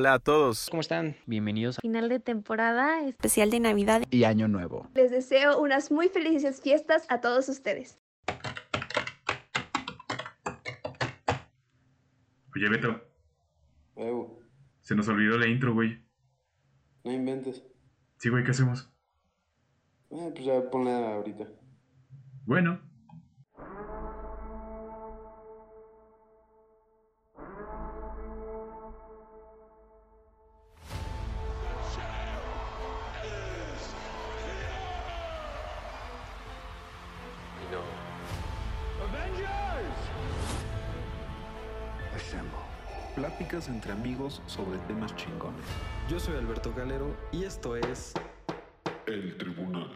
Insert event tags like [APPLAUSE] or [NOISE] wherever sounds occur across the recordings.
Hola a todos. ¿Cómo están? Bienvenidos a final de temporada especial de Navidad y Año Nuevo. Les deseo unas muy felices fiestas a todos ustedes. Oye, Beto. Se nos olvidó la intro, güey. No inventes. Sí, güey, ¿qué hacemos? Eh, pues ya ponla ahorita. Bueno. Pláticas entre amigos sobre temas chingones. Yo soy Alberto Galero y esto es El Tribunal.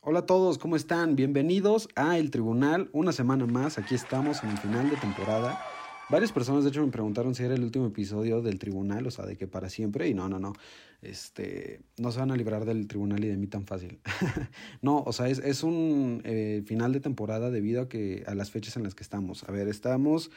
Hola a todos, ¿cómo están? Bienvenidos a El Tribunal. Una semana más, aquí estamos en el final de temporada. Varias personas, de hecho, me preguntaron si era el último episodio del tribunal, o sea, de que para siempre, y no, no, no, este, no se van a librar del tribunal y de mí tan fácil. [LAUGHS] no, o sea, es, es un eh, final de temporada debido a, que, a las fechas en las que estamos. A ver, estamos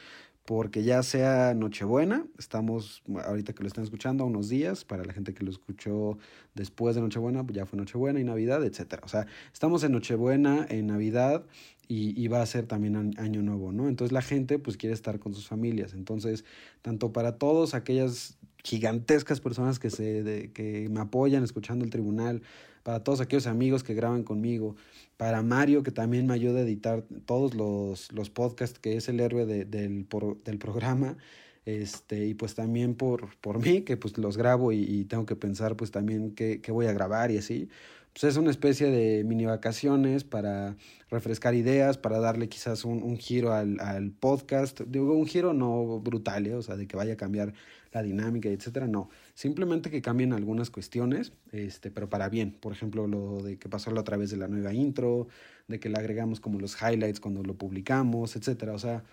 porque ya sea Nochebuena, estamos ahorita que lo están escuchando a unos días, para la gente que lo escuchó después de Nochebuena, ya fue Nochebuena y Navidad, etcétera. O sea, estamos en Nochebuena, en Navidad y, va a ser también Año Nuevo, ¿no? Entonces la gente pues quiere estar con sus familias. Entonces, tanto para todos aquellas gigantescas personas que, se, que me apoyan escuchando el tribunal, para todos aquellos amigos que graban conmigo, para Mario que también me ayuda a editar todos los, los podcasts, que es el héroe del, del programa, este, y pues también por, por mí, que pues los grabo y, tengo que pensar pues también qué, qué, voy a grabar y así. Pues es una especie de mini vacaciones para refrescar ideas, para darle quizás un, giro al, al, podcast. Digo, un giro no brutal, ¿eh? o sea, de que vaya a cambiar la dinámica, etcétera, no. Simplemente que cambien algunas cuestiones, este, pero para bien. Por ejemplo, lo de que pasó a través de la nueva intro, de que le agregamos como los highlights cuando lo publicamos, etcétera. O sea,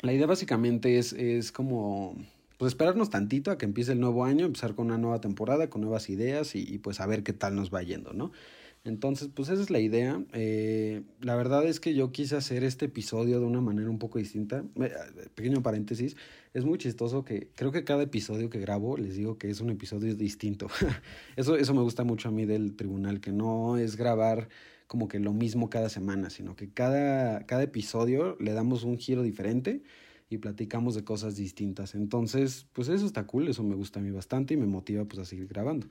la idea básicamente es, es como pues esperarnos tantito a que empiece el nuevo año, empezar con una nueva temporada, con nuevas ideas y, y pues a ver qué tal nos va yendo, ¿no? Entonces, pues esa es la idea. Eh, la verdad es que yo quise hacer este episodio de una manera un poco distinta. Pequeño paréntesis, es muy chistoso que creo que cada episodio que grabo les digo que es un episodio distinto. [LAUGHS] eso, eso me gusta mucho a mí del tribunal, que no es grabar como que lo mismo cada semana, sino que cada, cada episodio le damos un giro diferente y platicamos de cosas distintas. Entonces, pues eso está cool, eso me gusta a mí bastante y me motiva pues a seguir grabando.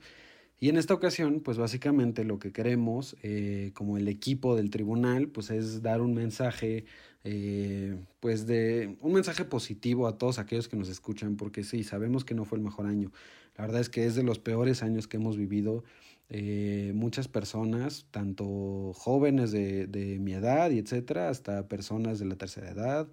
Y en esta ocasión, pues básicamente lo que queremos, eh, como el equipo del tribunal, pues es dar un mensaje, eh, pues de un mensaje positivo a todos aquellos que nos escuchan, porque sí, sabemos que no fue el mejor año. La verdad es que es de los peores años que hemos vivido. Eh, muchas personas, tanto jóvenes de, de mi edad y etcétera, hasta personas de la tercera edad,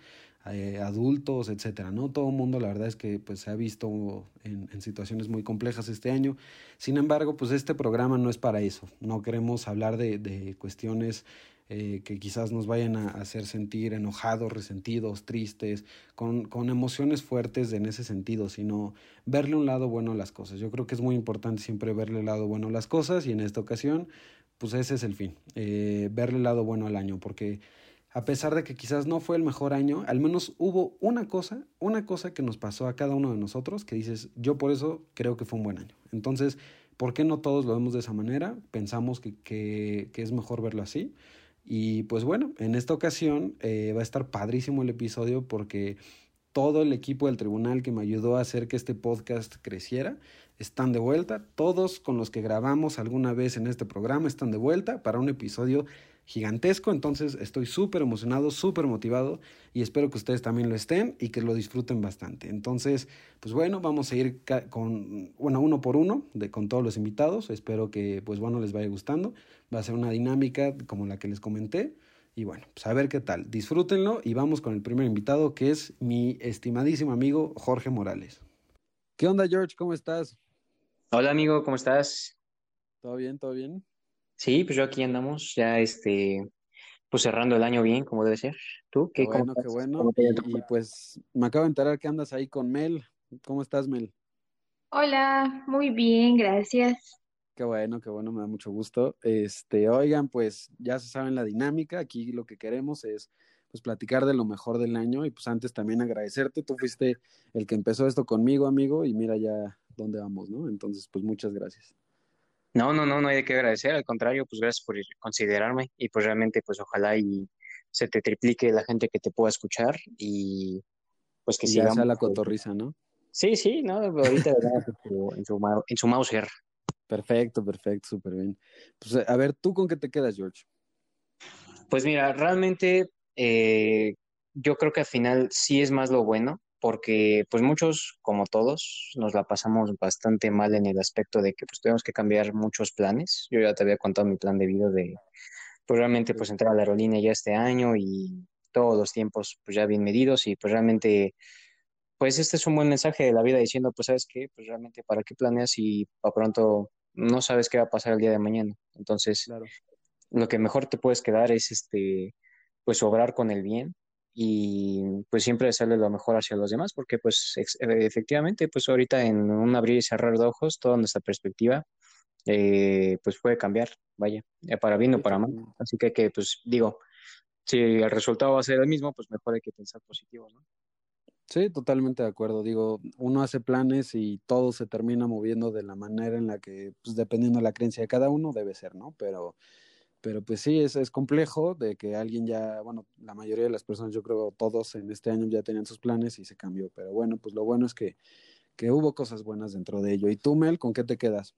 eh, adultos, etcétera, ¿no? Todo el mundo, la verdad es que pues se ha visto en, en, situaciones muy complejas este año. Sin embargo, pues este programa no es para eso. No queremos hablar de, de cuestiones eh, que quizás nos vayan a hacer sentir enojados, resentidos, tristes, con, con emociones fuertes en ese sentido, sino verle un lado bueno a las cosas. Yo creo que es muy importante siempre verle el lado bueno a las cosas y en esta ocasión, pues ese es el fin, eh, verle el lado bueno al año, porque a pesar de que quizás no fue el mejor año, al menos hubo una cosa, una cosa que nos pasó a cada uno de nosotros que dices, yo por eso creo que fue un buen año. Entonces, ¿por qué no todos lo vemos de esa manera? Pensamos que, que, es mejor verlo así. Y pues bueno, en esta ocasión eh, va a estar padrísimo el episodio porque todo el equipo del tribunal que me ayudó a hacer que este podcast creciera están de vuelta. Todos con los que grabamos alguna vez en este programa están de vuelta para un episodio gigantesco, entonces estoy súper emocionado, súper motivado y espero que ustedes también lo estén y que lo disfruten bastante. Entonces, pues bueno, vamos a ir con, bueno, uno por uno de, con todos los invitados, espero que pues bueno les vaya gustando, va a ser una dinámica como la que les comenté y bueno, pues a ver qué tal, disfrútenlo y vamos con el primer invitado que es mi estimadísimo amigo Jorge Morales. ¿Qué onda George? ¿Cómo estás? Hola amigo, ¿cómo estás? ¿Todo bien? ¿Todo bien? Sí, pues yo aquí andamos, ya este, pues cerrando el año bien, como debe ser. ¿Tú? ¿Qué, bueno, qué bueno. Y, pues me acabo de enterar que andas ahí con Mel. ¿Cómo estás, Mel? Hola, muy bien, gracias. Qué bueno, qué bueno, me da mucho gusto. Este, oigan, pues ya se saben la dinámica. Aquí lo que queremos es pues platicar de lo mejor del año y pues antes también agradecerte, tú fuiste el que empezó esto conmigo, amigo, y mira ya dónde vamos, ¿no? Entonces, pues muchas gracias. No, no, no, no hay de qué agradecer, al contrario, pues gracias por considerarme y pues realmente pues ojalá y se te triplique la gente que te pueda escuchar y pues que y sigamos. ya sea la pues, cotorriza, ¿no? Sí, sí, no, ahorita en su, en su, mau- en su Mauser. Perfecto, perfecto, súper bien. Pues a ver, ¿tú con qué te quedas, George? Pues mira, realmente eh, yo creo que al final sí es más lo bueno, porque pues muchos, como todos, nos la pasamos bastante mal en el aspecto de que pues tuvimos que cambiar muchos planes. Yo ya te había contado mi plan de vida de pues realmente pues entrar a la aerolínea ya este año y todos los tiempos pues ya bien medidos y pues realmente pues este es un buen mensaje de la vida diciendo pues sabes qué, pues realmente para qué planeas si para pronto no sabes qué va a pasar el día de mañana. Entonces, Claro. lo que mejor te puedes quedar es este, pues obrar con el bien y pues siempre hacerle lo mejor hacia los demás, porque pues ex- efectivamente, pues ahorita en un abrir y cerrar de ojos, toda nuestra perspectiva, eh, pues puede cambiar, vaya, eh, para bien o para mal. Así que, que pues digo, si el resultado va a ser el mismo, pues mejor hay que pensar positivo, ¿no? Sí, totalmente de acuerdo. Digo, uno hace planes y todo se termina moviendo de la manera en la que, pues dependiendo de la creencia de cada uno, debe ser, ¿no? Pero, pero pues sí, es, es complejo de que alguien ya, bueno, la mayoría de las personas, yo creo todos en este año ya tenían sus planes y se cambió. Pero bueno, pues lo bueno es que, que hubo cosas buenas dentro de ello. ¿Y tú, Mel, con qué te quedas?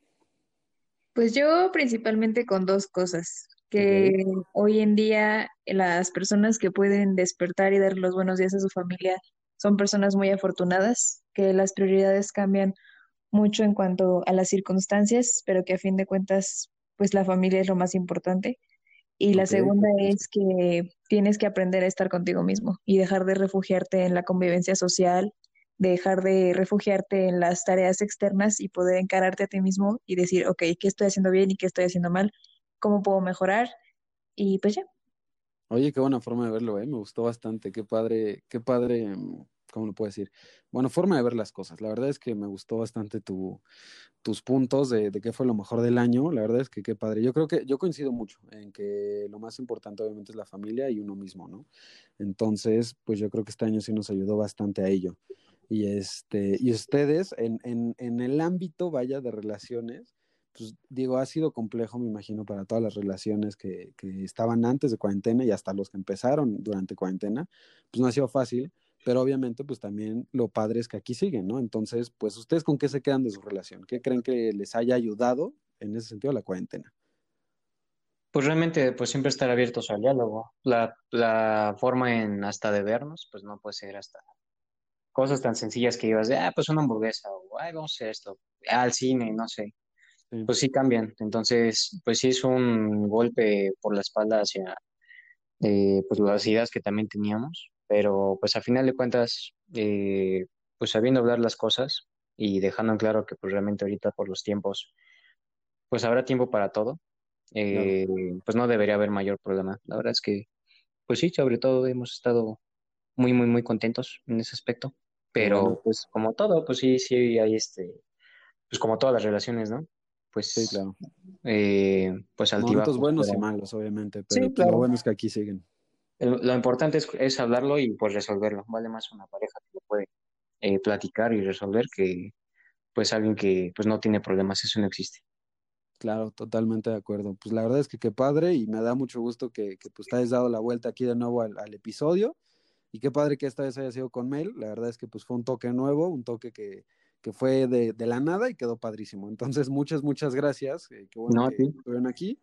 Pues yo principalmente con dos cosas, que hoy en día las personas que pueden despertar y dar los buenos días a su familia son personas muy afortunadas, que las prioridades cambian mucho en cuanto a las circunstancias, pero que a fin de cuentas, pues la familia es lo más importante. Y la segunda es que tienes que aprender a estar contigo mismo y dejar de refugiarte en la convivencia social, dejar de refugiarte en las tareas externas y poder encararte a ti mismo y decir, ok, ¿qué estoy haciendo bien y qué estoy haciendo mal? ¿Cómo puedo mejorar? Y pues ya. Oye, qué buena forma de verlo, ¿eh? Me gustó bastante. Qué padre, qué padre, mm, ¿cómo lo puedo decir? Bueno, forma de ver las cosas. La verdad es que me gustó bastante tu, tus puntos de, de qué fue lo mejor del año. La verdad es que qué padre. Yo creo que yo coincido mucho en que lo más importante obviamente es la familia y uno mismo, ¿no? Entonces, pues yo creo que este año sí nos ayudó bastante a ello. Y este, y ustedes, en, en, en el ámbito, vaya, de relaciones, pues digo, ha sido complejo, me imagino, para todas las relaciones que, que estaban antes de cuarentena y hasta los que empezaron durante cuarentena, pues no ha sido fácil, pero obviamente pues también lo padre es que aquí siguen, ¿no? Entonces, pues ustedes con qué se quedan de su relación, ¿qué creen que les haya ayudado en ese sentido la cuarentena? Pues realmente, pues siempre estar abiertos al diálogo. La, la forma en hasta de vernos, pues no puede ser hasta cosas tan sencillas que ibas de, ah, pues una hamburguesa, o ay, vamos a hacer esto, ah, al cine, no sé. Sí. Pues sí cambian. Entonces, pues sí es un golpe por la espalda hacia eh, pues las ideas que también teníamos, pero pues a final de cuentas, eh, pues sabiendo hablar las cosas y dejando en claro que pues realmente ahorita por los tiempos, pues habrá tiempo para todo, eh, pues no debería haber mayor problema. La verdad es que, pues sí, sobre todo hemos estado muy, muy, muy contentos en ese aspecto, pero pues como todo, pues sí, sí hay este, pues como todas las relaciones, ¿no? Pues, Sí, claro. eh, pues Momentos altibajos, buenos y malos, obviamente, Sí, pero pues, claro. lo bueno es que aquí siguen. Lo importante es, es hablarlo y pues resolverlo. Vale más una pareja que lo puede eh, platicar y resolver que pues alguien que pues no tiene problemas. Eso no existe. Claro, totalmente de acuerdo. Pues la verdad es que qué padre y me da mucho gusto que, que pues te hayas dado la vuelta aquí de nuevo al, al episodio y qué padre que esta vez haya sido con Mel. La verdad es que pues fue un toque nuevo, un toque que, que fue de, de la nada y quedó padrísimo. Entonces, muchas, muchas gracias. eh, qué bueno No, a que ti. estuvieron aquí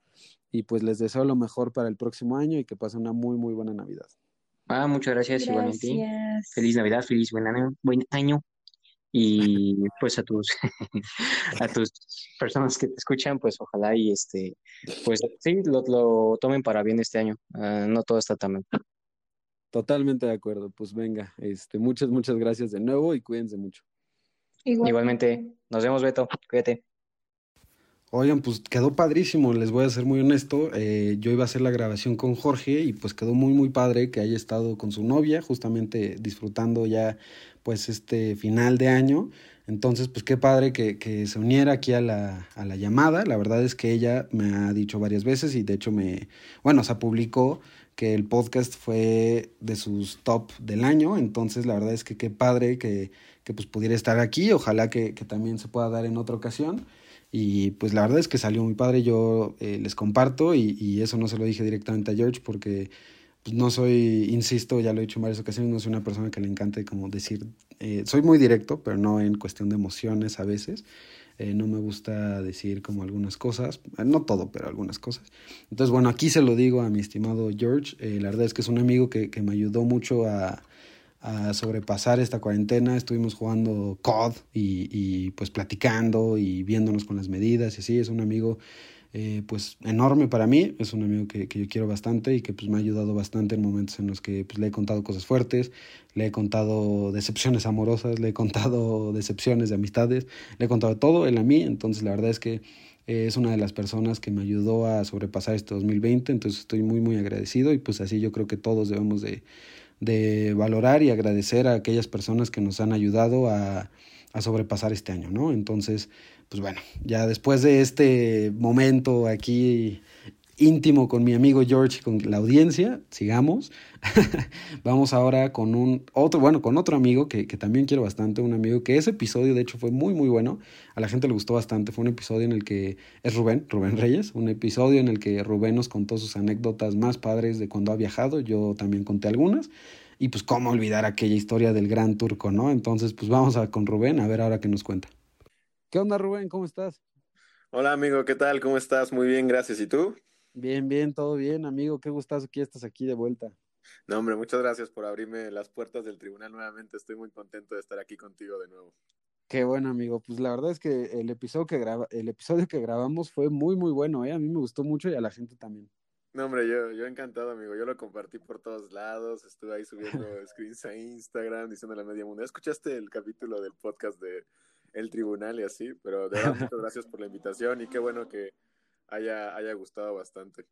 y pues les deseo lo mejor para el próximo año y que pasen una muy, muy buena Navidad. Ah, muchas gracias igualmente. Gracias. Feliz Navidad, feliz buen año, buen año. Y pues a tus [LAUGHS] a tus personas que te escuchan, pues ojalá y este pues sí lo, lo tomen para bien este año. Ah, no todo está tan mal. Totalmente de acuerdo. Pues venga, este, muchas, muchas gracias de nuevo y cuídense mucho. Igual. Igualmente, nos vemos, Beto. Cuídate. Oigan, pues quedó padrísimo, les voy a ser muy honesto. eh, yo iba a hacer la grabación con Jorge y pues quedó muy, muy padre que haya estado con su novia, justamente disfrutando ya pues este final de año. Entonces, pues qué padre que, que se uniera aquí a la, a la llamada. La verdad es que ella me ha dicho varias veces y de hecho me, bueno, o sea, publicó que el podcast fue de sus top del año, entonces la verdad es que qué padre que, que pues pudiera estar aquí, ojalá que, que, también se pueda dar en otra ocasión. Y pues la verdad es que salió muy padre, yo eh, les comparto y, y, eso no se lo dije directamente a George porque pues, no soy, insisto, ya lo he dicho en varias ocasiones, no soy una persona que le encante como decir, eh, soy muy directo, pero no en cuestión de emociones a veces. Eh, no me gusta decir como algunas cosas, eh, no todo, pero algunas cosas. Entonces, bueno, aquí se lo digo a mi estimado George, eh, la verdad es que es un amigo que, que me ayudó mucho a, a, sobrepasar esta cuarentena, estuvimos jugando COD y, y, pues platicando y viéndonos con las medidas y así, es un amigo eh, pues enorme para mí, es un amigo que, que, yo quiero bastante y que pues me ha ayudado bastante en momentos en los que pues, le he contado cosas fuertes, le he contado decepciones amorosas, le he contado decepciones de amistades, le he contado todo él a mí, entonces la verdad es que eh, es una de las personas que me ayudó a sobrepasar este 2020, entonces estoy muy muy agradecido y pues así yo creo que todos debemos de, de valorar y agradecer a aquellas personas que nos han ayudado a, a sobrepasar este año, ¿no? Entonces, pues bueno, ya después de este momento aquí íntimo con mi amigo George y con la audiencia, sigamos. [LAUGHS] Vamos ahora con un otro, bueno, con otro amigo que, que, también quiero bastante, un amigo que ese episodio de hecho fue muy muy bueno, a la gente le gustó bastante, fue un episodio en el que es Rubén, Rubén Reyes, un episodio en el que Rubén nos contó sus anécdotas más padres de cuando ha viajado, yo también conté algunas. Y pues cómo olvidar aquella historia del gran turco, ¿no? Entonces, pues vamos a con Rubén a ver ahora qué nos cuenta. ¿Qué onda, Rubén? ¿Cómo estás? Hola, amigo, ¿qué tal? ¿Cómo estás? Muy bien, gracias. ¿Y tú? Bien, bien, todo bien, amigo. Qué gustazo que estás aquí de vuelta. No, hombre, muchas gracias por abrirme las puertas del tribunal nuevamente. Estoy muy contento de estar aquí contigo de nuevo. Qué bueno, amigo. Pues la verdad es que el episodio que graba, el episodio que grabamos fue muy, muy bueno, ¿eh? A mí me gustó mucho y a la gente también. No, hombre, yo, yo encantado, amigo. Yo lo compartí por todos lados. Estuve ahí subiendo [LAUGHS] screens a Instagram, diciendo la media mundial. ¿Escuchaste el capítulo del podcast de El Tribunal y así? Pero de verdad, muchas gracias por la invitación y qué bueno que haya, haya gustado bastante.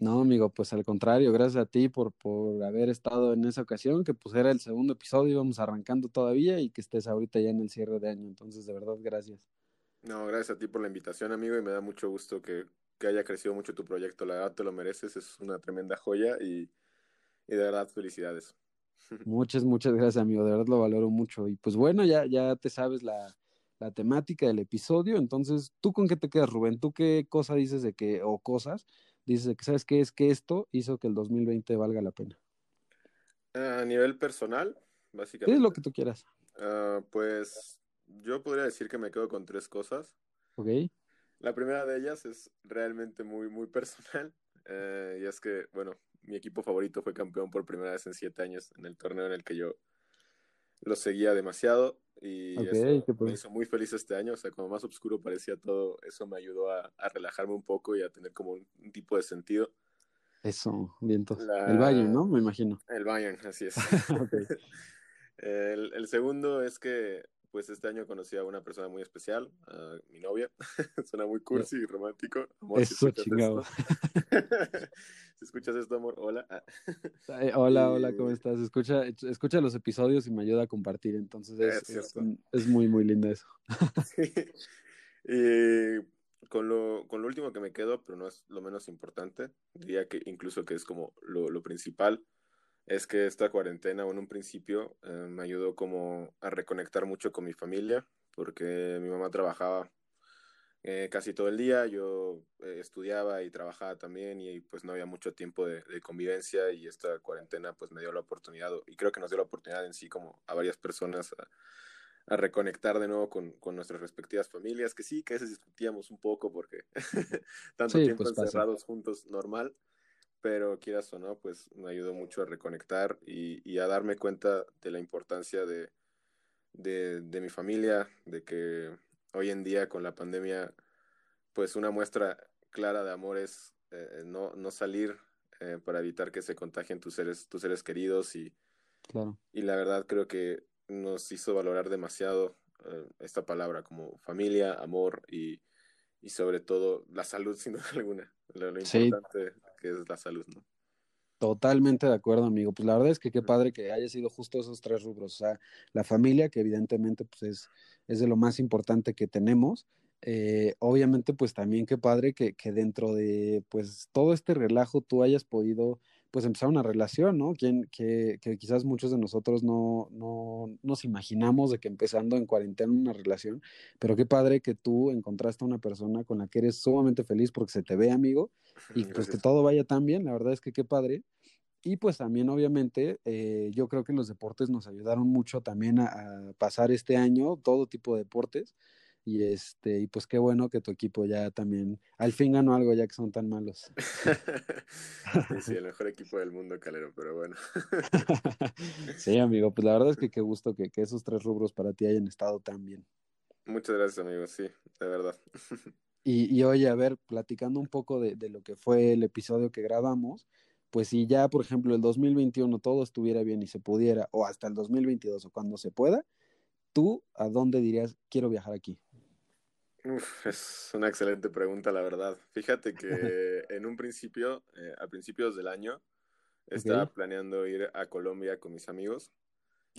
No, amigo, pues al contrario, gracias a ti por, por haber estado en esa ocasión, que pues era el segundo episodio, íbamos arrancando todavía y que estés ahorita ya en el cierre de año. Entonces, de verdad, gracias. No, gracias a ti por la invitación, amigo, y me da mucho gusto que, que haya crecido mucho tu proyecto. La verdad te lo mereces, es una tremenda joya y, y de verdad felicidades. [LAUGHS] Muchas, muchas gracias, amigo, de verdad lo valoro mucho. Y pues bueno, ya, ya te sabes la, la temática del episodio, entonces, ¿tú con qué te quedas, Rubén? ¿Tú qué cosa dices de que, o cosas, dices de que sabes qué es que esto hizo que el 2020 valga la pena? A nivel personal, básicamente. Es lo que tú quieras. Uh, pues yo podría decir que me quedo con tres cosas. Ok. La primera de ellas es realmente muy, muy personal. [LAUGHS] Eh, y es que, bueno, mi equipo favorito fue campeón por primera vez en siete años en el torneo en el que yo lo seguía demasiado. Y okay, eso me hizo muy feliz este año. O sea, como más oscuro parecía todo, eso me ayudó a, a relajarme un poco y a tener como un, un tipo de sentido. Eso, viento. La... El Bayern, ¿no? Me imagino. El Bayern, así es. [LAUGHS] okay. [LAUGHS] el, el segundo es que pues este año conocí a una persona muy especial, a mi novia. [LAUGHS] Suena muy cursi y romántico. Amor, Eso, si chingado. [LAUGHS] Si escuchas esto, amor, hola. Ay, hola, [LAUGHS] hola, ¿cómo estás? Escucha, escucha los episodios y me ayuda a compartir, entonces es, es, es, es muy, muy lindo eso. sí. Y con lo, con lo último que me quedo, pero no es lo menos importante, diría que incluso que es como lo, lo principal, es que esta cuarentena, en un principio, eh, me ayudó como a reconectar mucho con mi familia, porque mi mamá trabajaba eh, casi todo el día, yo eh, estudiaba y trabajaba también y pues no había mucho tiempo de, de, convivencia y esta cuarentena pues me dio la oportunidad y creo que nos dio la oportunidad en sí como a varias personas a, a reconectar de nuevo con, con, nuestras respectivas familias, que sí, que a veces discutíamos un poco porque [LAUGHS] tanto sí, tiempo pues encerrados pasa. juntos normal pero quieras o no, pues me ayudó mucho a reconectar y, y a darme cuenta de la importancia de, de, de, mi familia, de que hoy en día con la pandemia, pues una muestra clara de amor es eh, no, no salir eh, para evitar que se contagien tus seres, tus seres queridos y, claro. y la verdad creo que nos hizo valorar demasiado eh, esta palabra como familia, amor y, y sobre todo la salud [LAUGHS] sin duda alguna, lo, lo importante sí que es la salud, ¿no? Totalmente de acuerdo, amigo. Pues la verdad es que qué padre que haya sido justo esos tres rubros. O sea, la familia, que evidentemente pues es, es de lo más importante que tenemos. Eh, obviamente, pues también qué padre que, que, dentro de pues todo este relajo tú hayas podido pues empezar una relación, ¿no? Quien, que, que quizás muchos de nosotros no, no nos imaginamos de que empezando en cuarentena una relación, pero qué padre que tú encontraste a una persona con la que eres sumamente feliz porque se te ve amigo [LAUGHS] y pues que todo vaya tan bien, la verdad es que qué padre. Y pues también obviamente eh, yo creo que los deportes nos ayudaron mucho también a, a pasar este año, todo tipo de deportes. Y este, y pues qué bueno que tu equipo ya también al fin ganó algo ya que son tan malos. sí, sí, el mejor equipo del mundo, Calero, pero bueno. [LAUGHS] sí, amigo, pues la verdad es que qué gusto que, que esos tres rubros para ti hayan estado tan bien. Muchas gracias, amigo, sí, de verdad. [LAUGHS] Y, y oye, a ver, platicando un poco de, de, lo que fue el episodio que grabamos, pues si ya, por ejemplo, el 2021 todo estuviera bien y se pudiera, o hasta el 2022 o cuando se pueda, ¿tú a dónde dirías quiero viajar aquí? Uf, es una excelente pregunta, la verdad. Fíjate que en un principio, eh, a principios del año, estaba okay. planeando ir a Colombia con mis amigos.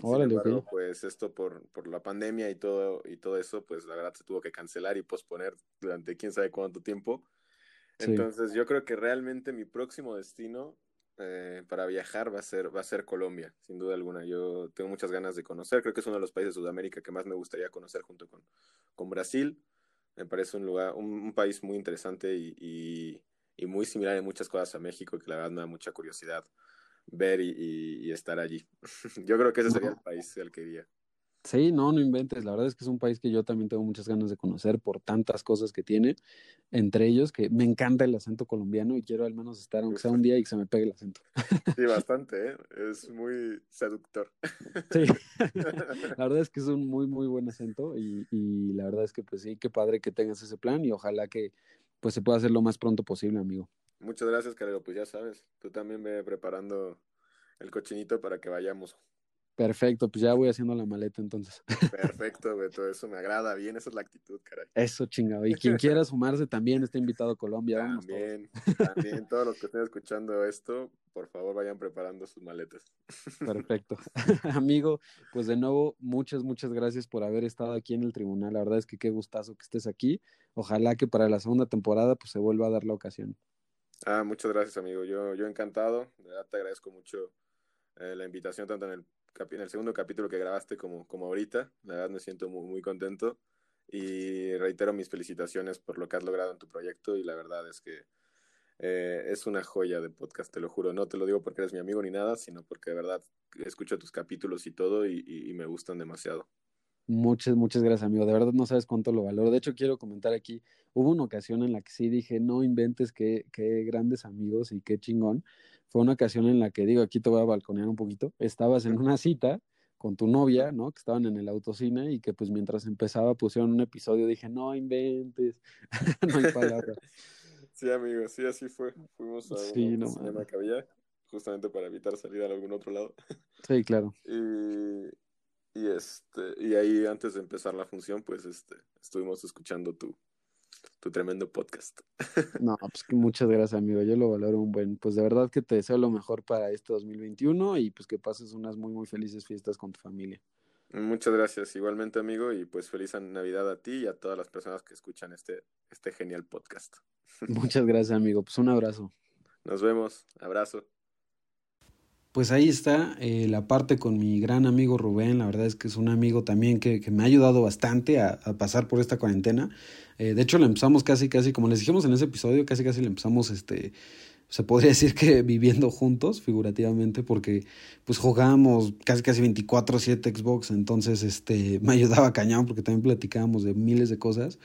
Órale, Sin embargo, okay. pues esto por, por la pandemia y todo, y todo eso, pues la verdad se tuvo que cancelar y posponer durante quién sabe cuánto tiempo. Sí. Entonces yo creo que realmente mi próximo destino eh, para viajar va a ser va a ser Colombia, sin duda alguna. Yo tengo muchas ganas de conocer, creo que es uno de los países de Sudamérica que más me gustaría conocer junto con, con Brasil. Me parece un lugar, un, un país muy interesante y, y, y, muy similar en muchas cosas a México, que la verdad me da mucha curiosidad ver y, y estar allí. [LAUGHS] yo creo que ese sería el país al que iría. Sí, no, no inventes. La verdad es que es un país que yo también tengo muchas ganas de conocer por tantas cosas que tiene. Entre ellos, que me encanta el acento colombiano y quiero al menos estar, aunque sea un día, y que se me pegue el acento. Sí, [LAUGHS] bastante, ¿eh? Es muy seductor. Sí, [LAUGHS] la verdad es que es un muy, muy buen acento y, y la verdad es que, pues sí, qué padre que tengas ese plan y ojalá que pues se pueda hacer lo más pronto posible, amigo. Muchas gracias, Calero. Pues ya sabes, tú también ve preparando el cochinito para que vayamos. Perfecto, pues ya voy haciendo la maleta entonces. [LAUGHS] Perfecto, Beto, eso me agrada bien, esa es la actitud, caray. Eso, chingado. Y quien [LAUGHS] quiera sumarse también está invitado a Colombia. También, también, todos los que estén escuchando esto, por favor vayan preparando sus maletas. Perfecto. [LAUGHS] Amigo, pues de nuevo, muchas, muchas gracias por haber estado aquí en el tribunal. La verdad es que qué gustazo que estés aquí. Ojalá que para la segunda temporada pues se vuelva a dar la ocasión. Ah, muchas gracias, amigo. Yo, yo encantado. De verdad te agradezco mucho eh, la invitación tanto en el en el segundo capítulo que grabaste como, como ahorita. La verdad me siento muy, muy contento y reitero mis felicitaciones por lo que has logrado en tu proyecto y la verdad es que eh, es una joya de podcast, te lo juro. No te lo digo porque eres mi amigo ni nada, sino porque de verdad escucho tus capítulos y todo y, y, me gustan demasiado. Muchas, muchas gracias, amigo. De verdad no sabes cuánto lo valoro. De hecho, quiero comentar aquí, hubo una ocasión en la que sí dije, no inventes qué, qué grandes amigos y qué chingón. Fue una ocasión en la que, digo, aquí te voy a balconear un poquito, estabas en una cita con tu novia, ¿no? Que estaban en el autocine y que pues mientras empezaba pusieron un episodio, dije, no inventes, [LAUGHS] no hay palabra. [LAUGHS] Sí, amigo, sí, así fue. Fuimos a sí, un no, cinema que había, justamente para evitar salir a algún otro lado. [LAUGHS] Sí, claro. Y, y este, y ahí antes de empezar la función, pues este, estuvimos escuchando tu, tu tremendo podcast. No, pues muchas gracias, amigo. Yo lo valoro un buen. Pues de verdad que te deseo lo mejor para este 2021 y pues que pases unas muy, muy felices fiestas con tu familia. Muchas gracias, igualmente, amigo, y pues feliz Navidad a ti y a todas las personas que escuchan este, este genial podcast. Muchas gracias, amigo. Pues un abrazo. Nos vemos. Abrazo. Pues ahí está eh, la parte con mi gran amigo Rubén. La verdad es que es un amigo también que, que me ha ayudado bastante a, pasar por esta cuarentena. Eh, de hecho, le empezamos casi, casi, como les dijimos en ese episodio, casi, casi le empezamos, este, se podría [LAUGHS] decir que viviendo juntos, figurativamente, porque pues jugábamos casi, casi 24/7 Xbox. Entonces, este, [LAUGHS] me ayudaba cañón porque también platicábamos de miles de cosas.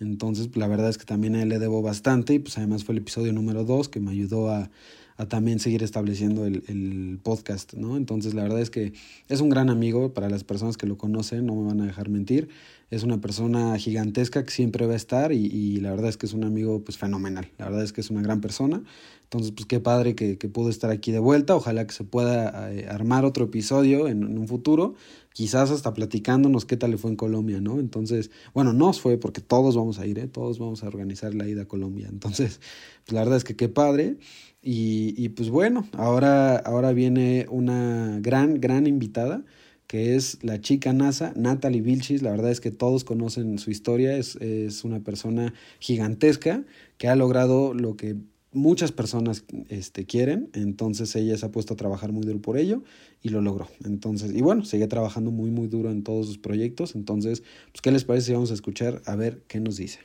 Entonces, la verdad es que también a él le debo bastante y pues además fue el episodio número 2 que me ayudó a, a también seguir estableciendo el, el, podcast, ¿no? Entonces, la verdad es que es un gran amigo para las personas que lo conocen, no me van a dejar mentir. Es una persona gigantesca que siempre va a estar y, y la verdad es que es un amigo pues fenomenal. La verdad es que es una gran persona. Entonces, pues qué padre que, que pudo estar aquí de vuelta. Ojalá que se pueda eh, armar otro episodio en, en, un futuro. Quizás hasta platicándonos qué tal le fue en Colombia, ¿no? Entonces, bueno, nos fue porque todos vamos a ir, ¿eh? Todos vamos a organizar la ida a Colombia. Entonces, pues la verdad es que qué padre. Y, y pues bueno, ahora, ahora viene una gran, gran invitada que es la chica NASA, Natalie Vilchis. La verdad es que todos conocen su historia. Es, es una persona gigantesca que ha logrado lo que muchas personas este, quieren, entonces ella se ha puesto a trabajar muy duro por ello y lo logró. Entonces, y bueno, sigue trabajando muy, muy duro en todos sus proyectos. Entonces, pues, ¿qué les parece si vamos a escuchar a ver qué nos dice?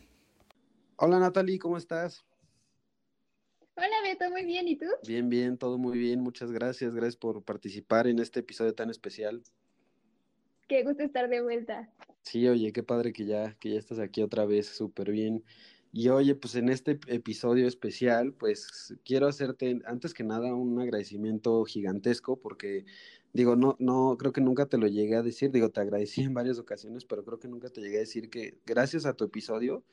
Hola Natalie, ¿cómo estás? Hola Beto, muy bien, ¿y tú? Bien, bien, todo muy bien, muchas gracias, gracias por participar en este episodio tan especial. Qué gusto estar de vuelta. Sí, oye, qué padre que ya, que ya estás aquí otra vez, súper bien. Y oye, pues en este episodio especial, pues quiero hacerte antes que nada un agradecimiento gigantesco porque digo, no, no, creo que nunca te lo llegué a decir, digo, te agradecí en varias ocasiones, pero creo que nunca te llegué a decir que gracias a tu episodio,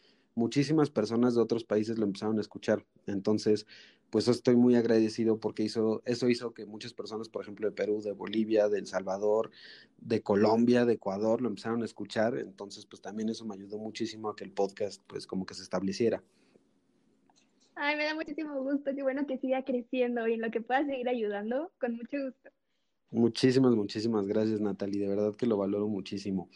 muchísimas personas de otros países lo empezaron a escuchar. Entonces, pues estoy muy agradecido porque hizo, eso hizo que muchas personas, por ejemplo, de Perú, de Bolivia, de El Salvador, de Colombia, de Ecuador, lo empezaron a escuchar. Entonces, pues también eso me ayudó muchísimo a que el podcast, pues como que se estableciera. Ay, me da muchísimo gusto, qué bueno que siga creciendo y en lo que pueda seguir ayudando, con mucho gusto. Muchísimas, muchísimas gracias, Natalie, de verdad que lo valoro muchísimo.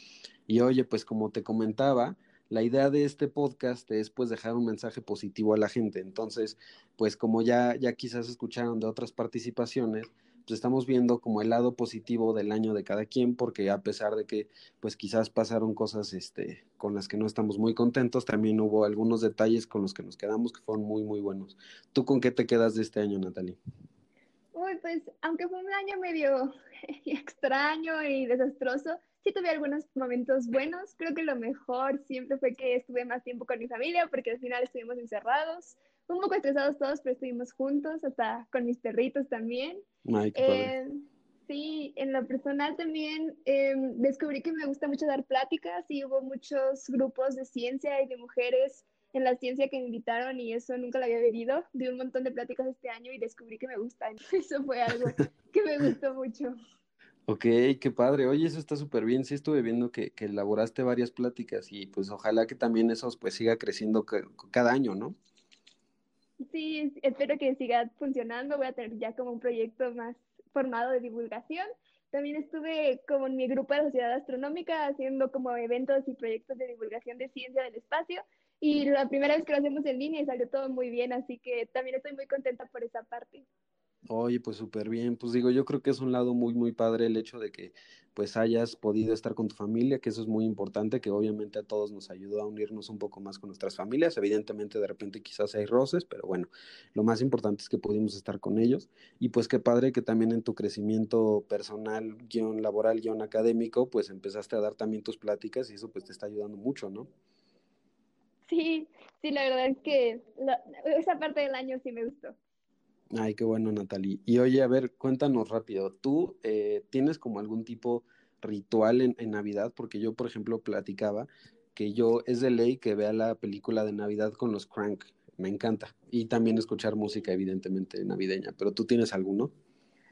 Y oye, pues como te comentaba, la idea de este podcast es pues dejar un mensaje positivo a la gente. Entonces, pues como ya, ya quizás escucharon de otras participaciones, pues estamos viendo como el lado positivo del año de cada quien, porque a pesar de que pues quizás pasaron cosas este, con las que no estamos muy contentos, también hubo algunos detalles con los que nos quedamos que fueron muy, muy buenos. ¿Tú con qué te quedas de este año, Natalie? Uy, pues aunque fue un año medio [LAUGHS] extraño y desastroso, sí tuve algunos momentos buenos. Creo que lo mejor siempre fue que estuve más tiempo con mi familia porque al final estuvimos encerrados. Un poco estresados todos, pero estuvimos juntos, hasta con mis perritos también. eh, sí, en lo personal también eh, descubrí que me gusta mucho dar pláticas y hubo muchos grupos de ciencia y de mujeres en la ciencia que me invitaron y eso nunca lo había vivido. Di un montón de pláticas este año y descubrí que me gusta. [LAUGHS] Eso fue algo que me gustó mucho. Ok, qué padre. Oye, eso está súper bien. Sí estuve viendo que, que, elaboraste varias pláticas y pues ojalá que también eso pues siga creciendo cada año, ¿no? Sí, espero que siga funcionando. Voy a tener ya como un proyecto más formado de divulgación. También estuve como en mi grupo de Sociedad Astronómica haciendo como eventos y proyectos de divulgación de ciencia del espacio. Y la primera vez que lo hacemos en línea salió todo muy bien, así que también estoy muy contenta por esa parte. Oye, pues súper bien. Pues digo, yo creo que es un lado muy, muy padre el hecho de que pues hayas podido estar con tu familia, que eso es muy importante, que obviamente a todos nos ayudó a unirnos un poco más con nuestras familias. Evidentemente de repente quizás hay roces, pero bueno, lo más importante es que pudimos estar con ellos. Y pues qué padre que también en tu crecimiento personal, guion laboral, guion académico, pues empezaste a dar también tus pláticas y eso pues te está ayudando mucho, ¿no? Sí, sí, la verdad es que esa parte del año sí me gustó. Ay, qué bueno, Natalie. Y oye, a ver, cuéntanos rápido, ¿tú eh, tienes como algún tipo ritual en, en, Navidad? Porque yo, por ejemplo, platicaba que yo es de ley que vea la película de Navidad con los Crank, me encanta. Y también escuchar música, evidentemente, navideña. ¿Pero tú tienes alguno?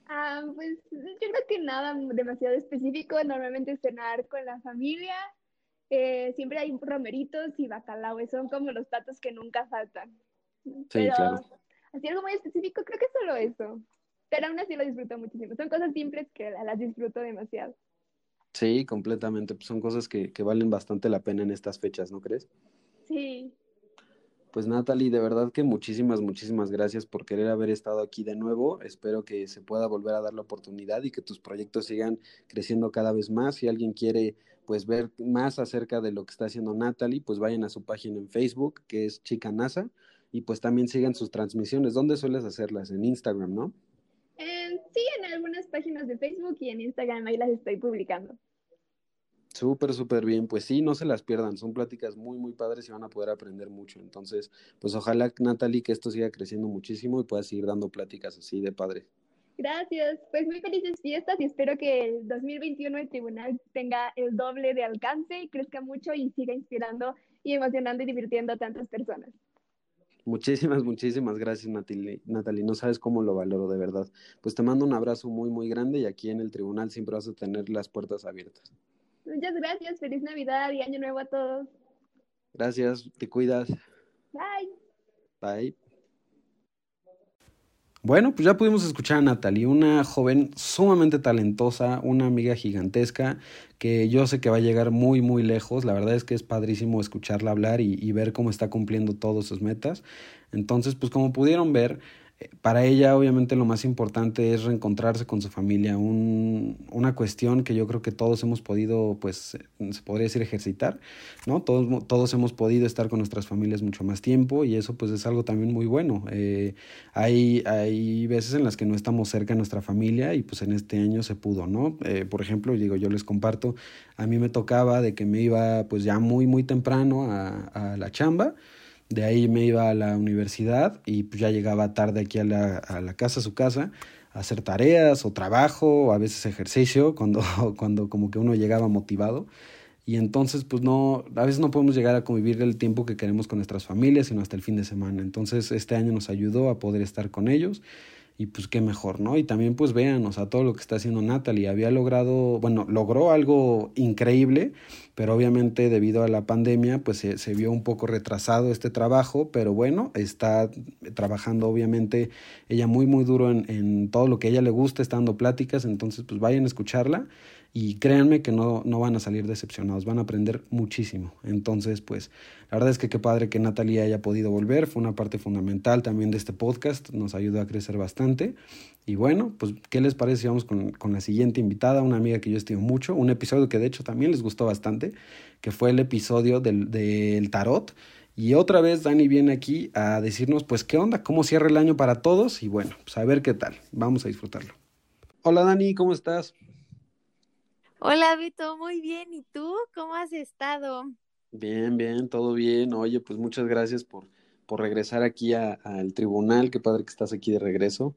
Ah, pues yo creo que nada demasiado específico. Normalmente cenar con la familia. Eh, siempre hay romeritos y bacalao. Son como los platos que nunca faltan. Sí, Pero... claro así algo muy específico, creo que solo eso. Pero aún así lo disfruto muchísimo. Son cosas simples que las disfruto demasiado. Sí, completamente. Pues son cosas que, que valen bastante la pena en estas fechas, ¿no crees? Sí. Pues Natalie, de verdad que muchísimas, muchísimas gracias por querer haber estado aquí de nuevo. Espero que se pueda volver a dar la oportunidad y que tus proyectos sigan creciendo cada vez más. Si alguien quiere pues ver más acerca de lo que está haciendo Natalie, pues vayan a su página en Facebook, que es Chica NASA y pues también sigan sus transmisiones. ¿Dónde sueles hacerlas? En Instagram, ¿no? Eh, sí, en algunas páginas de Facebook y en Instagram ahí las estoy publicando. Súper, súper bien. Pues sí, no se las pierdan. Son pláticas muy, muy padres y van a poder aprender mucho. Entonces, pues ojalá, Natalie, que esto siga creciendo muchísimo y pueda seguir dando pláticas así de padre. Gracias. Pues muy felices fiestas y espero que el 2021 el tribunal tenga el doble de alcance y crezca mucho y siga inspirando y emocionando y divirtiendo a tantas personas. Muchísimas, muchísimas gracias, Natalie. Natalie. No sabes cómo lo valoro, de verdad. Pues te mando un abrazo muy, muy grande y aquí en el tribunal siempre vas a tener las puertas abiertas. Muchas gracias. Feliz Navidad y Año Nuevo a todos. Gracias. Te cuidas. Bye. Bye. Bueno, pues ya pudimos escuchar a Natalie, una joven sumamente talentosa, una amiga gigantesca que yo sé que va a llegar muy, muy lejos. La verdad es que es padrísimo escucharla hablar y, ver cómo está cumpliendo todas sus metas. Entonces, pues como pudieron ver, para ella obviamente lo más importante es reencontrarse con su familia, un, una cuestión que yo creo que todos hemos podido, pues se podría decir ejercitar, ¿no? Todos, todos hemos podido estar con nuestras familias mucho más tiempo y eso pues es algo también muy bueno. Eh, hay, hay veces en las que no estamos cerca de nuestra familia y pues en este año se pudo, ¿no? Eh, por ejemplo, digo, yo les comparto, a mí me tocaba de que me iba pues ya muy, muy temprano a, a la chamba, de ahí me iba a la universidad y pues ya llegaba tarde aquí a la, a la casa, a su casa, a hacer tareas o trabajo, o a veces ejercicio, [LAUGHS] cuando, cuando como que uno llegaba motivado. Y entonces, pues no, a veces no podemos llegar a convivir el tiempo que queremos con nuestras familias, sino hasta el fin de semana. Entonces, este año nos ayudó a poder estar con ellos y pues qué mejor, ¿no? Y también pues vean, o sea, todo lo que está haciendo Natalie, había logrado, bueno, logró algo increíble, pero obviamente debido a la pandemia pues se, se, vio un poco retrasado este trabajo, pero bueno, está trabajando obviamente ella muy muy duro en, en todo lo que a ella le gusta, está dando pláticas, entonces pues vayan a escucharla y créanme que no, no van a salir decepcionados, van a aprender muchísimo. Entonces, pues, la verdad es que qué padre que Natalia haya podido volver, fue una parte fundamental también de este podcast, nos ayudó a crecer bastante. Y bueno, pues, ¿qué les parece si vamos con, con la siguiente invitada, una amiga que yo estimo mucho, un episodio que de hecho también les gustó bastante, que fue el episodio del, del tarot. Y otra vez Dani viene aquí a decirnos, pues, qué onda, cómo cierra el año para todos y bueno, pues a ver qué tal, vamos a disfrutarlo. Hola Dani, ¿cómo estás? Hola, Beto, muy bien. ¿Y tú? ¿Cómo has estado? Bien, bien, todo bien. Oye, pues muchas gracias por, por regresar aquí al tribunal. Qué padre que estás aquí de regreso.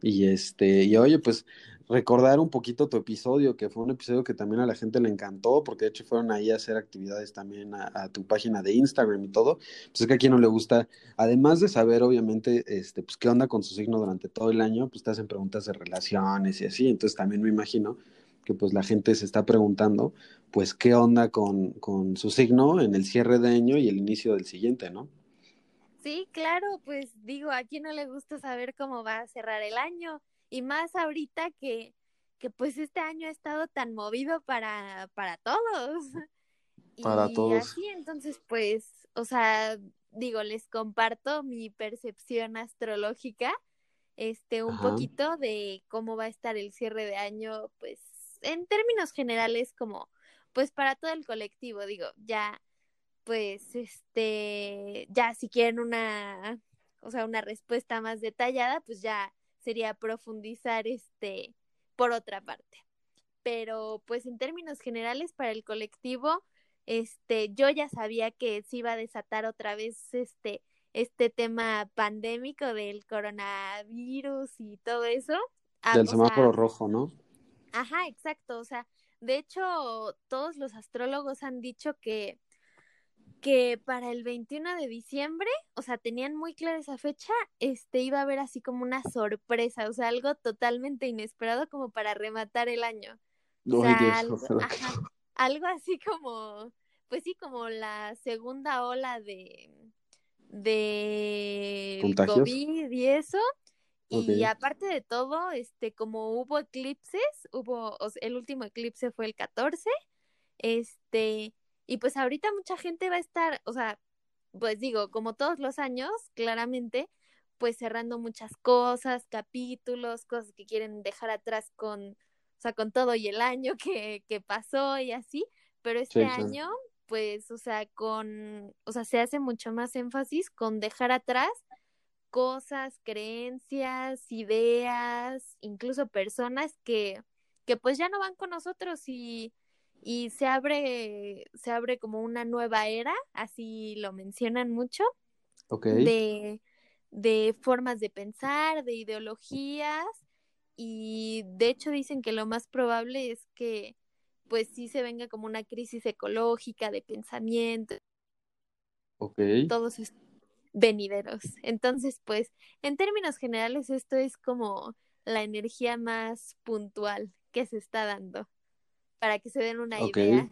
Y este, y oye, pues recordar un poquito tu episodio, que fue un episodio que también a la gente le encantó, porque de hecho fueron ahí a hacer actividades también a, a tu página de Instagram y todo. Pues es que a quien no le gusta, además de saber, obviamente, este, pues qué onda con su signo durante todo el año, pues te hacen preguntas de relaciones y así. Entonces también me imagino que pues la gente se está preguntando, pues qué onda con, con su signo en el cierre de año y el inicio del siguiente, ¿no? Sí, claro, pues digo, a quién no le gusta saber cómo va a cerrar el año y más ahorita que, que pues este año ha estado tan movido para, para todos. [LAUGHS] Para todos. así entonces pues, o sea, digo, les comparto mi percepción astrológica, este, un Ajá. poquito de cómo va a estar el cierre de año, pues en términos generales como pues para todo el colectivo, digo, ya pues este ya si quieren una o sea, una respuesta más detallada, pues ya sería profundizar este por otra parte. Pero pues en términos generales para el colectivo este yo ya sabía que se iba a desatar otra vez este este tema pandémico del coronavirus y todo eso. Ah, Del semáforo sea, rojo, ¿no? Ajá, exacto. O sea, de hecho, todos los astrólogos han dicho que, que para el 21 de diciembre, o sea, tenían muy clara esa fecha, este iba a haber así como una sorpresa, o sea, algo totalmente inesperado como para rematar el año. O Ay, sea, Dios, algo, ajá, así como, pues sí, como la segunda ola de ¿Contagios? COVID y eso. Y aparte de todo, este, como hubo eclipses, hubo, o sea, el último eclipse fue el 14, este, y pues ahorita mucha gente va a estar, o sea, pues digo, como todos los años, claramente, pues cerrando muchas cosas, capítulos, cosas que quieren dejar atrás con, o sea, con todo y el año [LAUGHS] que, que pasó y así, pero este año, pues, o sea, con, o sea, se hace mucho más énfasis con dejar atrás cosas, creencias, ideas, incluso personas que, que pues ya no van con nosotros y, y se abre, se abre como una nueva era, así lo mencionan mucho, de, de formas de pensar, de ideologías, y de hecho dicen que lo más probable es que pues sí se venga como una crisis ecológica de pensamiento, Ok. todos estos venideros. Entonces, pues, en términos generales, esto es como la energía más puntual que se está dando para que se den una idea.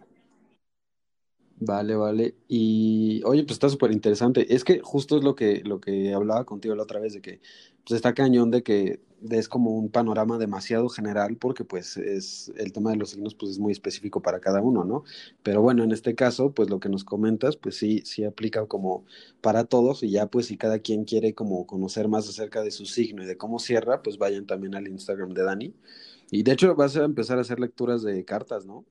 Vale, vale. Y oye, pues está súper interesante. Es que justo es lo que, lo que hablaba contigo la otra vez, de que pues está cañón de que es como un panorama demasiado general, porque pues es el tema de los signos pues es muy específico para cada uno, ¿no? Pero bueno, en este caso, pues lo que nos comentas, pues sí, sí aplica como para todos, y ya pues si cada quien quiere como conocer más acerca de su signo y de cómo cierra, pues vayan también al Instagram de Dani. Y de hecho vas a empezar a hacer lecturas de cartas, ¿no?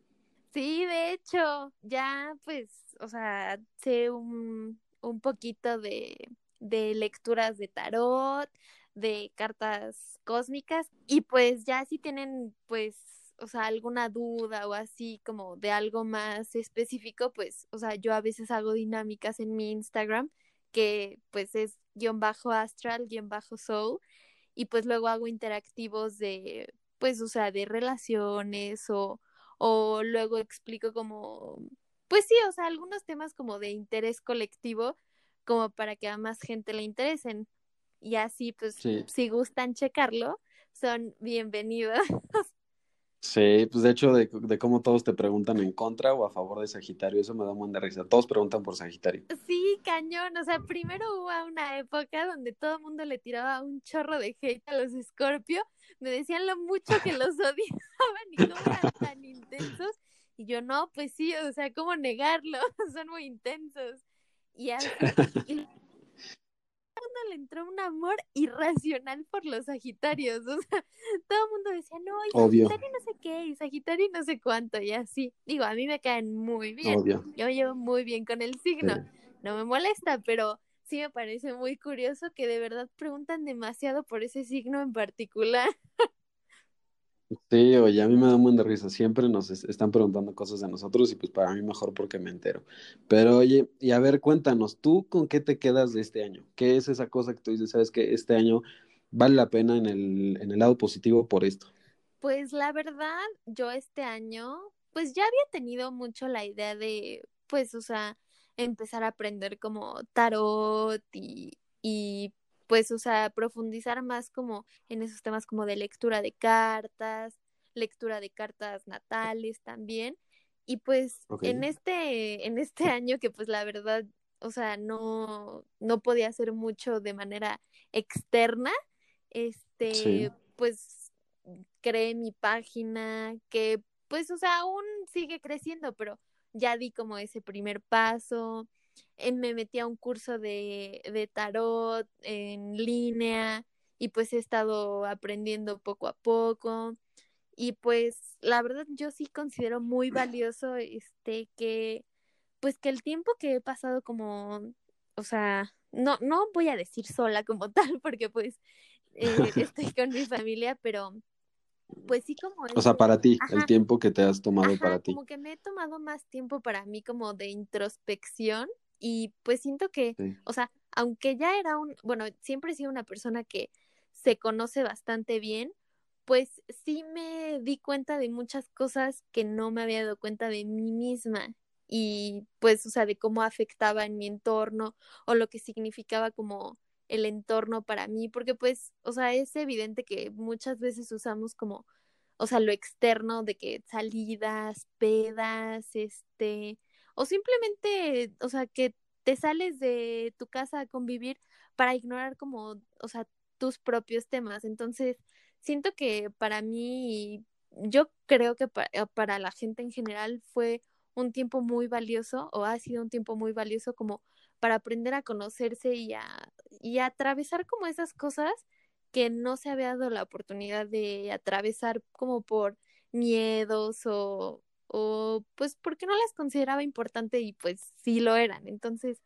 Sí, de hecho, ya pues, o sea, sé un, un poquito de, de lecturas de tarot, de cartas cósmicas, y pues ya si tienen pues, o sea, alguna duda o así como de algo más específico, pues, o sea, yo a veces hago dinámicas en mi Instagram, que pues es guion bajo astral, guion bajo soul, y pues luego hago interactivos de, pues, o sea, de relaciones o o luego explico como, pues sí, o sea, algunos temas como de interés colectivo, como para que a más gente le interesen. Y así, pues, Sí. si gustan checarlo, son bienvenidos. [LAUGHS] Sí, pues de hecho, de, de cómo todos te preguntan en contra o a favor de Sagitario, eso me da un buen de risa. Todos preguntan por Sagitario. Sí, cañón. O sea, primero hubo una época donde todo el mundo le tiraba un chorro de hate a los Scorpio. Me decían lo mucho que los [LAUGHS] odiaban y cómo eran tan intensos. Y yo, no, pues sí, o sea, ¿cómo negarlo? [LAUGHS] Son muy intensos. Y así, y [LAUGHS] le entró un amor irracional por los Sagitarios. O sea, [LAUGHS] todo el mundo decía, no, y. Sagitario no sé qué, y Sagitario no sé cuánto, y así. Digo, a mí me caen muy bien. Obvio. Yo llevo muy bien con el signo. Sí. No me molesta, pero sí me parece muy curioso que de verdad preguntan demasiado por ese signo en particular. [LAUGHS] Sí, oye, a mí me da un buen de risa. Siempre nos es- están preguntando cosas de nosotros y pues para mí mejor porque me entero. Pero oye, y a ver, cuéntanos, ¿tú con qué te quedas de este año? ¿Qué es esa cosa que tú dices, sabes que este año vale la pena en el, en el lado positivo por esto? Pues la verdad, yo este año, pues ya había tenido mucho la idea de, pues, o sea, empezar a aprender como tarot y, y pues, o sea, profundizar más como en esos temas como de lectura de cartas, lectura de cartas natales también. Y pues en este, en este [LAUGHS] año que pues la verdad, o sea, no, no podía hacer mucho de manera externa, este, Sí. pues creé mi página que pues, o sea, aún sigue creciendo, pero ya di como ese primer paso. Me metí a un curso de, de tarot en línea y pues he estado aprendiendo poco a poco. Y pues la verdad yo sí considero muy valioso este que pues que el tiempo que he pasado como, o sea, no, no voy a decir sola como [LAUGHS] tal, porque pues [LAUGHS] eh, estoy con mi familia, pero pues sí como O sea, para ti, el tiempo que te has tomado Ajá, para ti. como que me he tomado más tiempo para mí como de introspección y pues siento que, Sí. o sea, aunque ya era un, bueno, siempre he sido una persona que se conoce bastante bien, pues sí me di cuenta de muchas cosas que no me había dado cuenta de mí misma y pues, o sea, de cómo afectaba en mi entorno o lo que significaba como el entorno para mí, porque pues, o sea, es evidente que muchas veces usamos como o sea, lo externo de que salidas, pedas, este, o simplemente, o sea, que te sales de tu casa a convivir para ignorar como, o sea, tus propios temas. Entonces, siento que para mí, yo creo que pa- eh, para la gente en general fue un tiempo muy valioso o ha sido un tiempo muy valioso como para aprender a conocerse y a, y a atravesar como esas cosas que no se había dado la oportunidad de atravesar como por miedos o, o pues porque no las consideraba importante y pues sí lo eran. Entonces,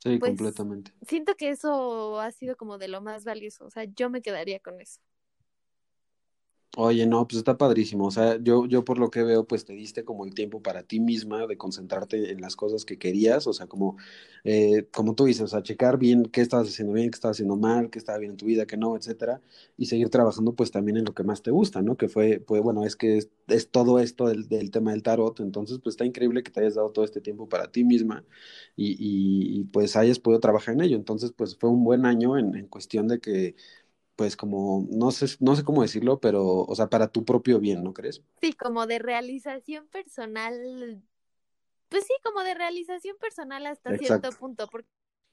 Sí, pues completamente. siento que eso ha sido como de lo más valioso. O sea, yo me quedaría con eso. Oye, no, pues está padrísimo. O sea, yo, yo por lo que veo, pues te diste como el tiempo para ti misma de concentrarte en las cosas que querías. O sea, como, eh, como tú dices, o sea, checar bien qué estabas haciendo bien, qué estabas haciendo mal, qué estaba bien en tu vida, qué no, etcétera. Y seguir trabajando, pues también en lo que más te gusta, ¿no? Que fue, pues bueno, es que es, es todo esto del, tema del tarot. Entonces, pues está increíble que te hayas dado todo este tiempo para ti misma y, y, y, pues hayas podido trabajar en ello. Entonces, pues fue un buen año en, en cuestión de que pues como, no sé, no sé cómo decirlo, pero, o sea, para tu propio bien, ¿no crees? Sí, como de realización personal pues sí, como de realización personal hasta cierto punto, porque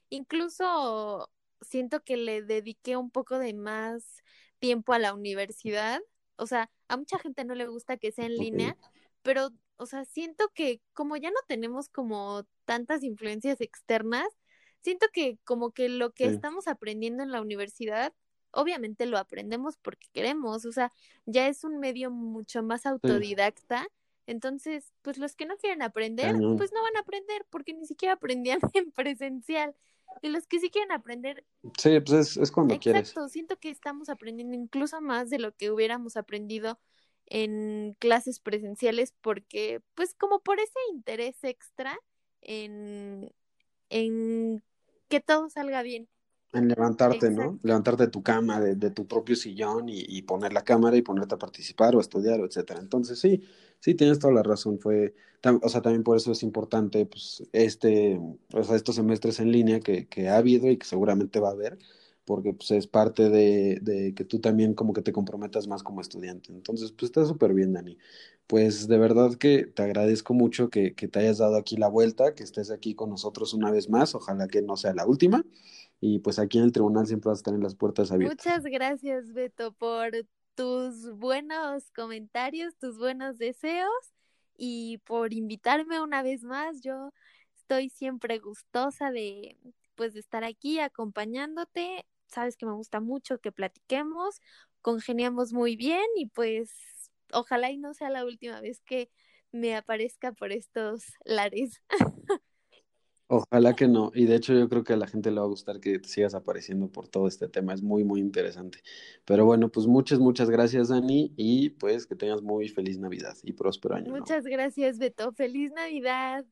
incluso siento que le dediqué un poco de más tiempo a la universidad. O sea, a mucha gente no le gusta que sea en línea, pero, o sea, siento que como ya no tenemos como tantas influencias externas, siento que como que lo que estamos aprendiendo en la universidad, obviamente lo aprendemos porque queremos, o sea, ya es un medio mucho más autodidacta. Entonces, pues los que no quieren aprender, pues no van a aprender porque ni siquiera aprendían [LAUGHS] en presencial. Y los que sí quieren aprender. Sí, pues es, es cuando quieres. Exacto, siento que estamos aprendiendo incluso más de lo que hubiéramos aprendido en clases presenciales porque, pues como por ese interés extra en, en que todo salga bien. En levantarte, ¿no? Levantarte de tu cama, de, de tu propio sillón y, y, poner la cámara y ponerte a participar o a estudiar, etcétera. Entonces, sí, sí, tienes toda la razón. Fue, o sea, también por eso es importante, pues, este, o sea, estos semestres en línea que, que ha habido y que seguramente va a haber, porque pues es parte de, de, que tú también como que te comprometas más como estudiante. Entonces, pues está súper bien, Dani. Pues de verdad que te agradezco mucho que, que, te hayas dado aquí la vuelta, que estés aquí con nosotros una vez más, ojalá que no sea la última. Y pues aquí en el tribunal siempre vas a tener las puertas abiertas. Muchas gracias, Beto, por tus buenos comentarios, tus buenos deseos y por invitarme una vez más. Yo estoy siempre gustosa de pues de estar aquí acompañándote. Sabes que me gusta mucho que platiquemos, congeniamos muy bien y pues ojalá y no sea la última vez que me aparezca por estos lares. [LAUGHS] Ojalá que no. Y de hecho yo creo que a la gente le va a gustar que te sigas apareciendo por todo este tema. Es muy, muy interesante. Pero bueno, pues muchas, muchas gracias, Dani. Y pues que tengas muy feliz Navidad y próspero año. Muchas gracias, Beto. Feliz Navidad.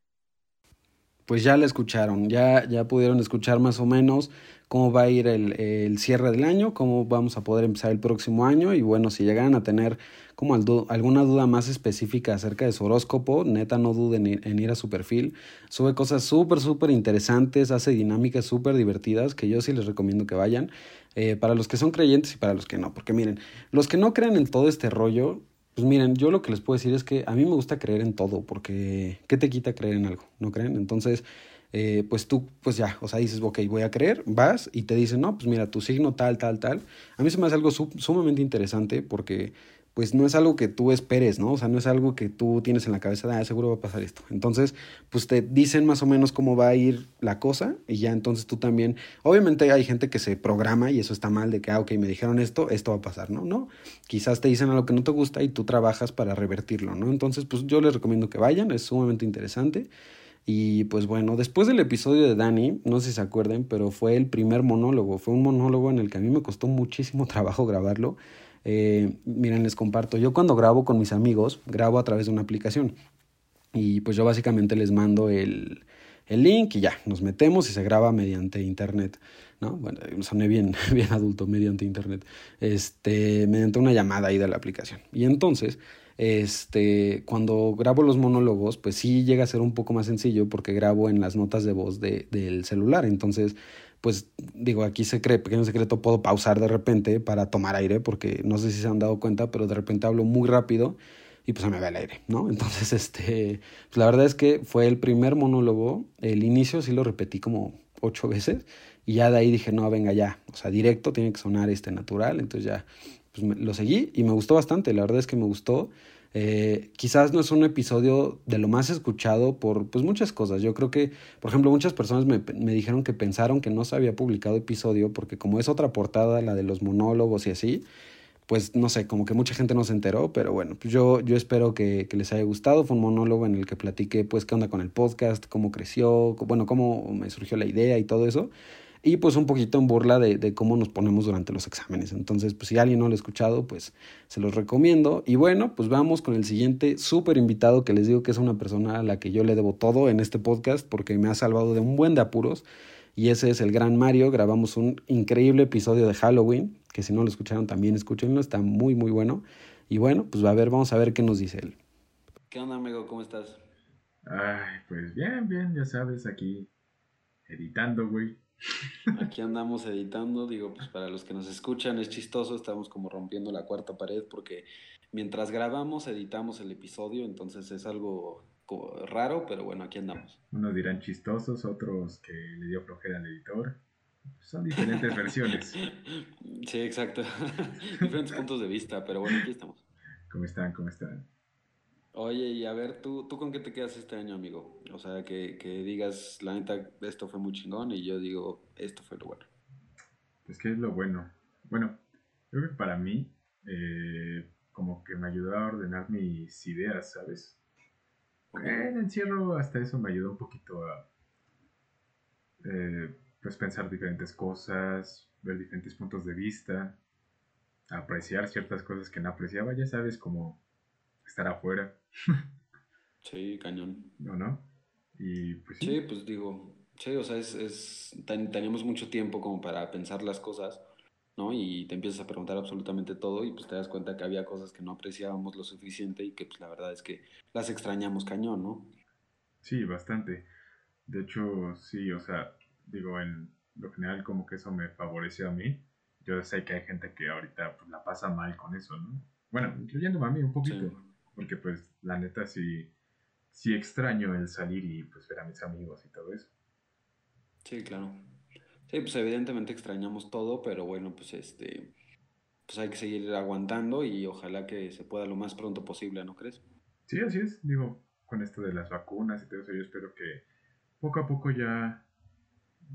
Pues ya la escucharon, ya, ya pudieron escuchar más o menos cómo va a ir el, el, cierre del año, cómo vamos a poder empezar el próximo año y bueno, si llegan a tener como alguna duda más específica acerca de su horóscopo, neta no duden en ir a su perfil, sube cosas súper, súper interesantes, hace dinámicas súper divertidas que yo sí les recomiendo que vayan, eh, para los que son creyentes y para los que no, porque miren, los que no creen en todo este rollo, pues miren, yo lo que les puedo decir es que a mí me gusta creer en todo, porque ¿qué te quita creer en algo? ¿No creen? Entonces, eh, pues tú, pues ya, o sea, dices, ok, voy a creer, vas y te dicen, no, pues mira, tu signo tal, tal, tal. A mí se me hace algo sumamente interesante porque pues no es algo que tú esperes, ¿no? O sea, no es algo que tú tienes en la cabeza, de, ah, seguro va a pasar esto. Entonces, pues te dicen más o menos cómo va a ir la cosa y ya entonces tú también, obviamente hay gente que se programa y eso está mal, de que, ah, ok, me dijeron esto, esto va a pasar, ¿no? No, quizás te dicen algo que no te gusta y tú trabajas para revertirlo, ¿no? Entonces, pues yo les recomiendo que vayan, es sumamente interesante. Y pues bueno, después del episodio de Dani, no sé si se acuerden, pero fue el primer monólogo, fue un monólogo en el que a mí me costó muchísimo [LAUGHS] trabajo grabarlo. Eh, miren, les comparto, yo cuando grabo con mis amigos, grabo a través de una aplicación. Y pues yo básicamente les mando el, el link y ya, nos metemos y se graba mediante internet. ¿no? Bueno, soné bien, [LAUGHS] bien adulto, mediante internet. Este, mediante una llamada ahí de la aplicación. Y entonces este, cuando grabo los monólogos, pues sí llega a ser un poco más sencillo porque grabo en las notas de voz de, del celular. Entonces, pues digo, aquí se cree, pequeño secreto, puedo pausar de repente para tomar aire porque no sé si se han dado cuenta, pero de repente hablo muy rápido y pues se me va el aire, ¿no? [LAUGHS] Entonces, este, pues la verdad es que fue el primer monólogo, el inicio sí lo repetí como ocho veces y ya de ahí dije, no, venga ya, o sea, directo tiene que sonar este natural, entonces ya pues lo seguí y me gustó bastante, la verdad es que me gustó. Eh, quizás no es un episodio de lo más escuchado por pues muchas cosas. Yo creo que, por ejemplo, muchas personas me, me, dijeron que pensaron que no se había publicado episodio porque como es otra portada, la de los monólogos y así, pues no sé, como que mucha gente no se enteró, pero bueno, pues yo, yo espero que, que les haya gustado. Fue un monólogo en el que platiqué pues qué onda con el podcast, cómo creció, bueno, cómo me surgió la idea y todo eso y pues un poquito en burla de, de, cómo nos ponemos durante los exámenes. Entonces, pues si alguien no lo ha escuchado, pues se los recomiendo. Y bueno, pues vamos con el siguiente súper invitado que les digo que es una persona a la que yo le debo todo en este podcast porque me ha salvado de un buen de apuros. Y ese es el gran Mario. Grabamos un increíble episodio de Halloween, que si no lo escucharon también escúchenlo, está muy muy bueno. Y bueno, pues a ver, vamos a ver qué nos dice él. ¿Qué onda, amigo? ¿Cómo estás? Ay, pues bien, bien, ya sabes, aquí editando, güey. Aquí andamos editando, digo, pues para los que nos escuchan es chistoso, estamos como rompiendo la cuarta pared porque mientras grabamos editamos el episodio, entonces es algo raro, pero bueno, aquí andamos. Unos dirán chistosos, otros que le dio flojera al editor. Son diferentes versiones. Sí, exacto. [LAUGHS] Diferentes puntos de vista, pero bueno, aquí estamos. ¿Cómo están? ¿Cómo están? Oye, y a ver, ¿tú, ¿tú con qué te quedas este año, amigo? O sea, que, que digas, la neta, esto fue muy chingón, y yo digo, esto fue lo bueno. Pues que es lo bueno. Bueno, creo que para mí, eh, como que me ayudó a ordenar mis ideas, ¿sabes? Eh, El encierro hasta eso me ayudó un poquito a eh, pues pensar diferentes cosas, ver diferentes puntos de vista, apreciar ciertas cosas que no apreciaba, ya sabes, como estar afuera, [LAUGHS] Sí, cañón. ¿no? ¿no? Y pues sí, Sí, pues digo, sí, o sea, es, es, ten- teníamos mucho tiempo como para pensar las cosas, ¿no? Y te empiezas a preguntar absolutamente todo y pues te das cuenta que había cosas que no apreciábamos lo suficiente y que pues la verdad es que las extrañamos cañón, ¿no? sí, bastante. De hecho, sí, o sea, digo, en lo general como que eso me favoreció a mí. Yo sé que hay gente que ahorita pues, la pasa mal con eso, ¿no? Bueno, incluyéndome a mí un poquito, Sí. Porque pues la neta sí, sí extraño el salir y pues ver a mis amigos y todo eso. Sí, claro. Sí, pues evidentemente extrañamos todo, pero bueno, pues este, pues hay que seguir aguantando y ojalá que se pueda lo más pronto posible, ¿no crees? Sí, así es, digo, con esto de las vacunas y todo eso, yo espero que poco a poco ya,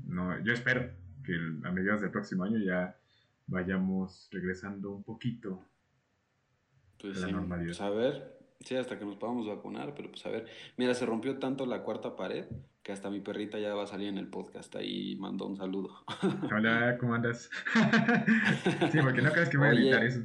no, yo espero que a mediados del próximo año ya vayamos regresando un poquito Pues a la sí, normalidad. pues a ver, sí, hasta que nos podamos vacunar, pero pues a ver, mira, se rompió tanto la cuarta pared que hasta mi perrita ya va a salir en el podcast, ahí mandó un saludo. [LAUGHS] Hola, ¿cómo andas? [LAUGHS] sí, porque no creas que voy a editar eso.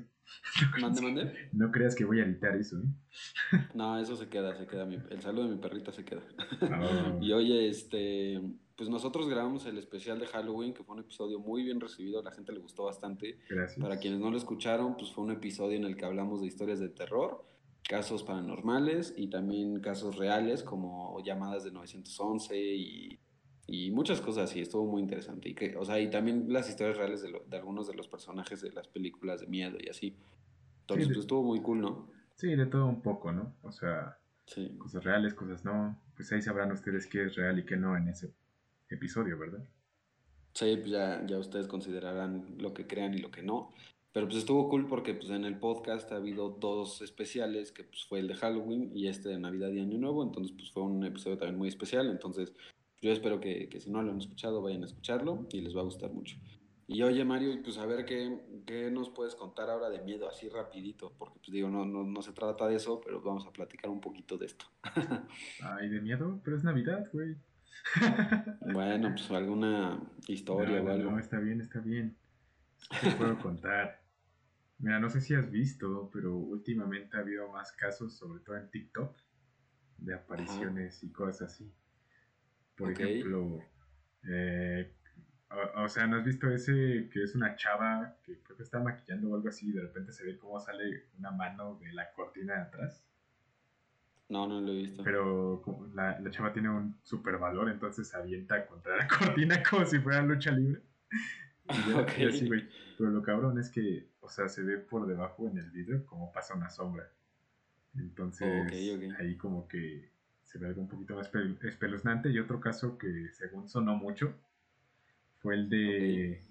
Mande, mande. No creas que voy a editar eso, ¿eh? No, eso se queda, se queda, el saludo de mi perrita se queda. Oh, [LAUGHS] Y oye, este, pues nosotros grabamos el especial de Halloween, que fue un episodio muy bien recibido, a la gente le gustó bastante. gracias. Para quienes no lo escucharon, pues fue un episodio en el que hablamos de historias de terror, casos paranormales y también casos reales como llamadas de 911 y, y muchas cosas así. Estuvo muy interesante. Y que, o sea, y también las historias reales de, lo- de algunos de los personajes de las películas de miedo y así. Entonces, Sí, de- pues estuvo muy cool, ¿no? Sí, de todo un poco, ¿no? O sea, Sí. cosas reales, cosas no. Pues ahí sabrán ustedes qué es real y qué no en ese episodio, ¿verdad? Sí, pues ya, ya ustedes considerarán lo que crean y lo que no. Pero pues estuvo cool porque pues en el podcast ha habido dos especiales, que pues fue el de Halloween y este de Navidad y Año Nuevo, entonces pues fue un episodio también muy especial, entonces yo espero que, que si no lo han escuchado vayan a escucharlo y les va a gustar mucho. Y oye Mario, pues a ver qué, qué nos puedes contar ahora de miedo, así rapidito, porque pues digo, no, no, no se trata de eso, pero vamos a platicar un poquito de esto. [LAUGHS] Ay, de miedo, pero es Navidad, güey. [LAUGHS] Bueno, pues alguna historia No, o algo. no, está bien, está bien. ¿Qué puedo contar? Mira, no sé si has visto, pero últimamente ha habido más casos, sobre todo en TikTok, de apariciones y cosas así. Por ejemplo, eh, o, o sea, ¿no has visto ese que es una chava que creo que está maquillando o algo así y de repente se ve cómo sale una mano de la cortina de atrás? No, no lo he visto. Pero la, la chava tiene un super valor, entonces se avienta contra la [LAUGHS] cortina como si fuera lucha libre. Y, ya- Ok. y así, güey. Pero lo cabrón es que, o sea, se ve por debajo en el video como pasa una sombra. Entonces, ahí como que se ve algo un poquito más espe- espeluznante. Y otro caso que según sonó mucho fue el de...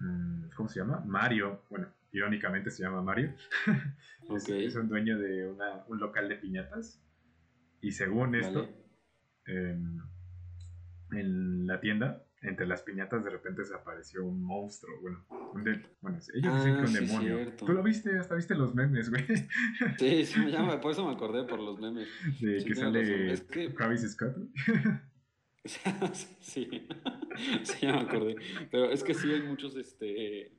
mm, ¿Cómo se llama? Mario. Bueno, irónicamente se llama Mario. [LAUGHS] es, un dueño de una- un local de piñatas. Y según esto, en la tienda, entre las piñatas de repente desapareció un monstruo. Bueno, un de- bueno ellos dicen Ah, que un sí, demonio. cierto. Tú lo viste, hasta viste los memes, güey. Sí, sí, me por eso me acordé por los memes. De Sí, que sale. Es que- Travis Scott. [LAUGHS] Sí, sí, ya me acordé. Pero es que sí hay muchos, este,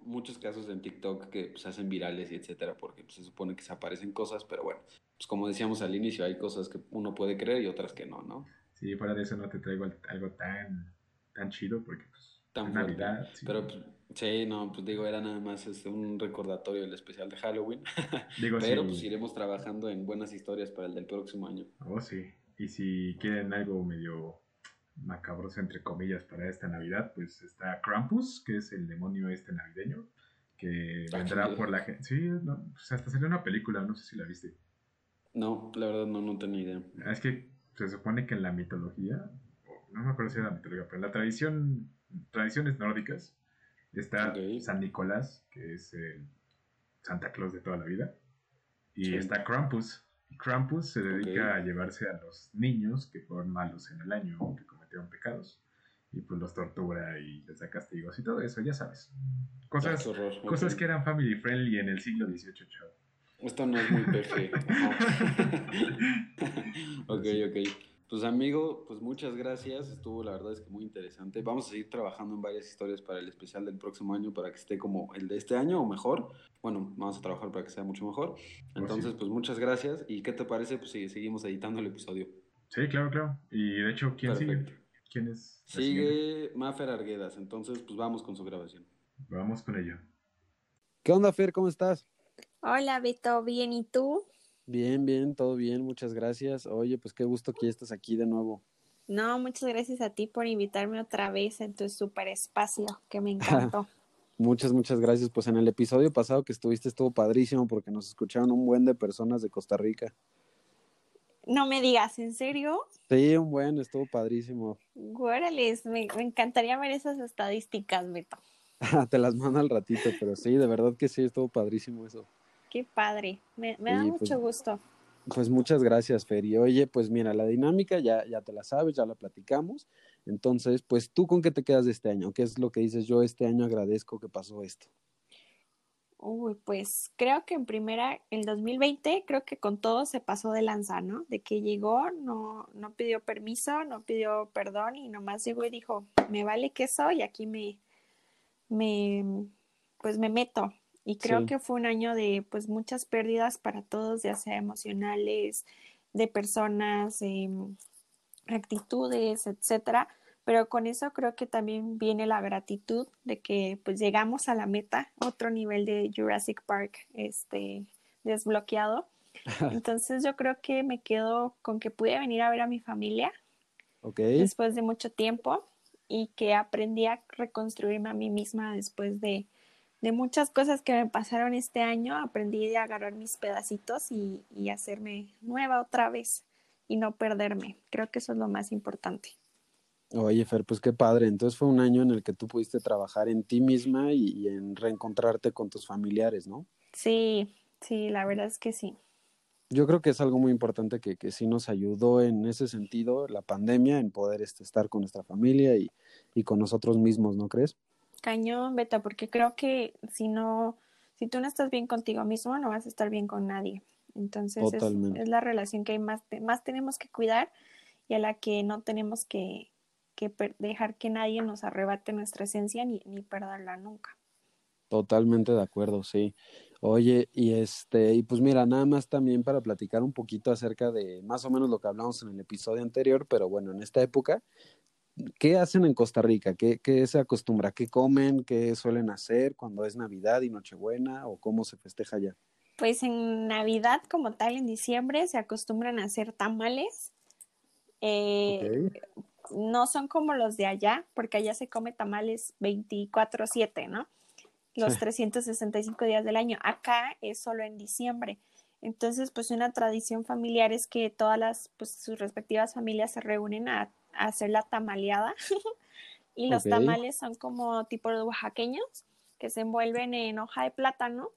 muchos casos en TikTok que pues, se hacen virales y etcétera, porque pues, se supone que se aparecen cosas, pero bueno, pues como decíamos al inicio, hay cosas que uno puede creer y otras que no, ¿no? Sí, fuera de eso no te traigo al- algo tan, tan chido porque pues Tan. Navidad. sí. Pero pues, sí, no, pues digo, era nada más este, un recordatorio del especial de Halloween. [LAUGHS] Digo, Pero sí. pues iremos trabajando en buenas historias para el del próximo año. Oh, sí. Y si quieren algo medio macabroso, entre comillas, para esta Navidad, pues está Krampus, que es el demonio este navideño, que Ah, vendrá por la gente. Sí, no, pues hasta salió una película, no sé si la viste. No, la verdad no, no tenía idea. Es que se supone que en la mitología, no me acuerdo si era la mitología, pero la tradición, tradiciones nórdicas, está Ok. San Nicolás, que es el Santa Claus de toda la vida, y Sí. está Krampus. Krampus se dedica Ok. a llevarse a los niños que fueron malos en el año que cometieron pecados, y pues los tortura y les da castigos y todo eso, ya sabes. Ah, Cosas, qué horror, cosas ok. que eran family friendly en el siglo XVIII, chavo. Esto no es muy. Ajá. [LAUGHS] [LAUGHS] ok, ok. Pues amigo, pues muchas gracias. Estuvo la verdad es que muy interesante. Vamos a seguir trabajando en varias historias para el especial del próximo año para que esté como el de este año o mejor. Bueno, vamos a trabajar para que sea mucho mejor. Entonces, pues muchas gracias. ¿Y qué te parece? Pues sí, seguimos editando el episodio. Sí, claro, claro. Y de hecho, ¿quién Perfecto. sigue? ¿Quién es? siguiente? Sigue Mafer Arguedas. Entonces, pues vamos con su grabación. Vamos con ello. ¿Qué onda, Fer? ¿Cómo estás? Hola, Beto, bien, ¿y tú? Bien, bien, todo bien, muchas gracias. Oye, pues qué gusto que ya estás aquí de nuevo. No, muchas gracias a ti por invitarme otra vez en tu super espacio, que me [LAUGHS] encantó. Muchas, muchas gracias. Pues en el episodio pasado que estuviste estuvo padrísimo porque nos escucharon un buen de personas de Costa Rica. no me digas, ¿en serio? Sí, un buen, estuvo padrísimo. Guárales, me, me encantaría ver esas estadísticas, Beto. [LAUGHS] Te las mando al ratito, pero sí, de verdad que sí, estuvo padrísimo eso. Qué padre, me, me da Sí, mucho pues- gusto. Pues muchas gracias, Fer. Y oye, pues mira, la dinámica ya, ya te la sabes, ya la platicamos. Entonces, pues tú con qué te quedas de este año? ¿Qué es lo que dices? Yo este año agradezco que pasó esto. Uy, pues creo que en primera, el 2020, creo que con todo se pasó de lanza, ¿no? De que llegó, no, no pidió permiso, no pidió perdón y nomás llegó y dijo, me vale que soy, aquí me, me, pues me meto. Y creo Sí. que fue un año de pues muchas pérdidas para todos, ya sea emocionales, de personas, em, actitudes, etcétera. Pero con eso creo que también viene la gratitud de que pues llegamos a la meta, otro nivel de Jurassic Park este desbloqueado. [LAUGHS] Entonces yo creo que me quedo con que pude venir a ver a mi familia después de mucho tiempo y que aprendí a reconstruirme a mí misma después de, de muchas cosas que me pasaron este año. Aprendí a agarrar mis pedacitos y, y hacerme nueva otra vez y no perderme. Creo que eso es lo más importante. Oye, Fer, pues qué padre. Entonces fue un año en el que tú pudiste trabajar en ti misma y, y en reencontrarte con tus familiares, ¿no? Sí, sí, la verdad es que sí. Yo creo que es algo muy importante que, que sí nos ayudó en ese sentido, la pandemia, en poder este, estar con nuestra familia y, y con nosotros mismos, ¿no crees? Cañón, Beta, porque creo que si no, si tú no estás bien contigo mismo, no vas a estar bien con nadie. Entonces es, la relación que más, más tenemos que cuidar y a la que no tenemos que, que dejar que nadie nos arrebate nuestra esencia ni, ni perderla nunca. Totalmente de acuerdo, sí. Oye, y este, y pues mira, nada más también para platicar un poquito acerca de más o menos lo que hablamos en el episodio anterior, pero bueno, en esta época, ¿qué hacen en Costa Rica? ¿Qué, qué se acostumbra? ¿Qué comen? ¿Qué suelen hacer cuando es Navidad y Nochebuena? ¿O cómo se festeja allá? Pues en Navidad, como tal, en diciembre, se acostumbran a hacer tamales. Eh, no son como los de allá, porque allá se come tamales 24/7, ¿no? Los Sí. 365 días del año. Acá es solo en diciembre. Entonces, pues una tradición familiar es que todas las, pues sus respectivas familias se reúnen a, a hacer la tamaleada. [LAUGHS] y los tamales son como tipo de oaxaqueños, que se envuelven en hoja de plátano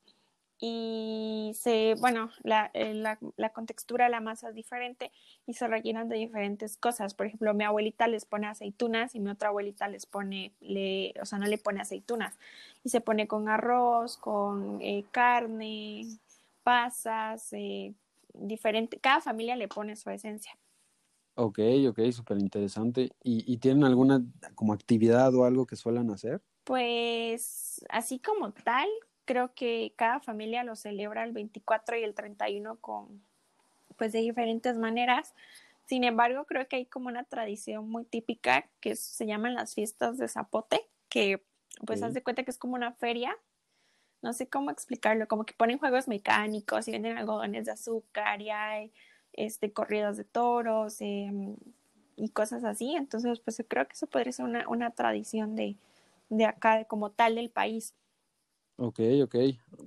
y se, bueno, la, eh, la, la contextura de la masa es diferente y se rellenan de diferentes cosas. Por ejemplo, mi abuelita les pone aceitunas y mi otra abuelita les pone, le, o sea, no le pone aceitunas. Y se pone con arroz, con eh, carne, pasas, eh, diferente. Cada familia le pone su esencia. Ok, ok, súper interesante. ¿Y, ¿Y tienen alguna como actividad o algo que suelen hacer? Pues así como tal, creo que cada familia lo celebra el 24 y el 31 con, pues de diferentes maneras. Sin embargo, creo que hay como una tradición muy típica que se llaman las fiestas de zapote, que pues haz de cuenta que es como una feria. No sé cómo explicarlo, como que ponen juegos mecánicos y venden algodones de azúcar y hay este corridas de toros em, y cosas así. Entonces, pues yo creo que eso podría ser una, una tradición de, de acá, de como tal del país. Ok, ok.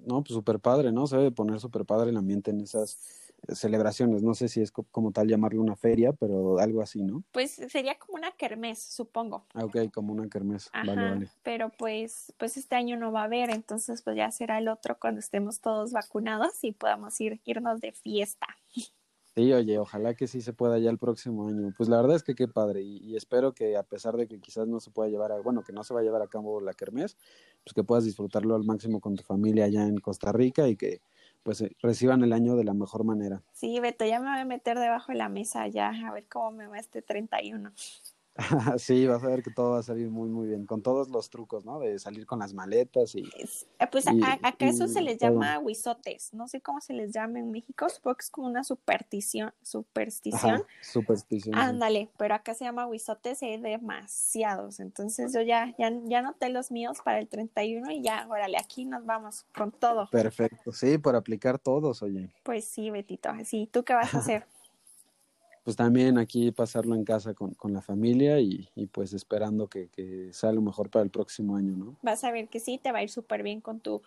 No, pues súper padre, ¿no? Se debe poner súper padre el ambiente en esas, celebraciones. No sé si es co- como tal llamarlo una feria, pero algo así, ¿no? Pues sería como una kermés, supongo. Ah, ok, como una kermés. Vale, vale. pero pues, pues este año no va a haber, entonces pues ya será el otro cuando estemos todos vacunados y podamos ir, irnos de fiesta. Sí, oye, ojalá que sí se pueda ya el próximo año. Pues la verdad es que qué padre y, espero que a pesar de que quizás no se pueda llevar a, bueno, que no se va a llevar a cabo la kermés, pues que puedas disfrutarlo al máximo con tu familia allá en Costa Rica y que pues eh, reciban el año de la mejor manera. Sí, Beto, ya me voy a meter debajo de la mesa ya, a ver cómo me va este 31. [LAUGHS] Sí, vas a ver que todo va a salir muy, muy bien, con todos los trucos, ¿no? De salir con las maletas y... Eh, Pues a- Y- a- acá eso se les llama huizotes, no sé cómo se les llama en México, supongo que es como una superstición, superstición. Ajá, superstición. sí. Ándale, pero acá se llama huizotes y hay demasiados. Entonces yo ya, ya, ya anoté los míos para el 31 y ya, órale, aquí nos vamos con todo. Perfecto, sí, por aplicar todos, oye. Pues sí, Betito, así, ¿tú qué vas a hacer? Pues también aquí pasarlo en casa con, con la familia y, y pues esperando que, que sea lo mejor para el próximo año, ¿no? Vas a ver que sí, te va a ir súper bien con tu,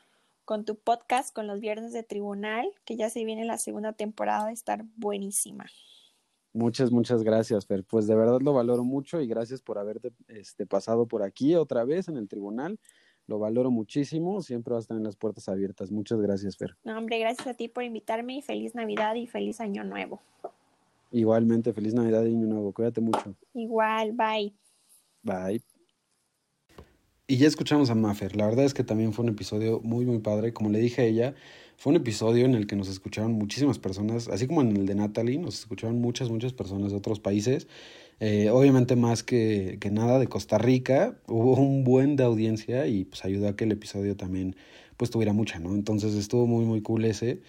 con tu podcast, con los viernes de tribunal, que ya se viene la segunda temporada de estar buenísima. Muchas, muchas gracias, Fer. Pues de verdad lo valoro mucho y gracias por haberte este, pasado por aquí otra vez en el tribunal. Lo valoro muchísimo. Siempre vas a tener las puertas abiertas. Muchas gracias, Fer. No, hombre, gracias a ti por invitarme y feliz Navidad y feliz Año Nuevo. Igualmente, feliz Navidad y Año Nuevo. Cuídate mucho. Igual, bye. Bye. Y ya escuchamos a Maffer. La verdad es que también fue un episodio muy, muy padre. Como le dije a ella, fue un episodio en el que nos escucharon muchísimas personas, así como en el de Natalie, nos escucharon muchas, muchas personas de otros países. Eh, obviamente más que, que nada de Costa Rica, hubo un buen de audiencia y pues ayudó a que el episodio también pues tuviera mucha, ¿no? Entonces estuvo muy, muy cool ese.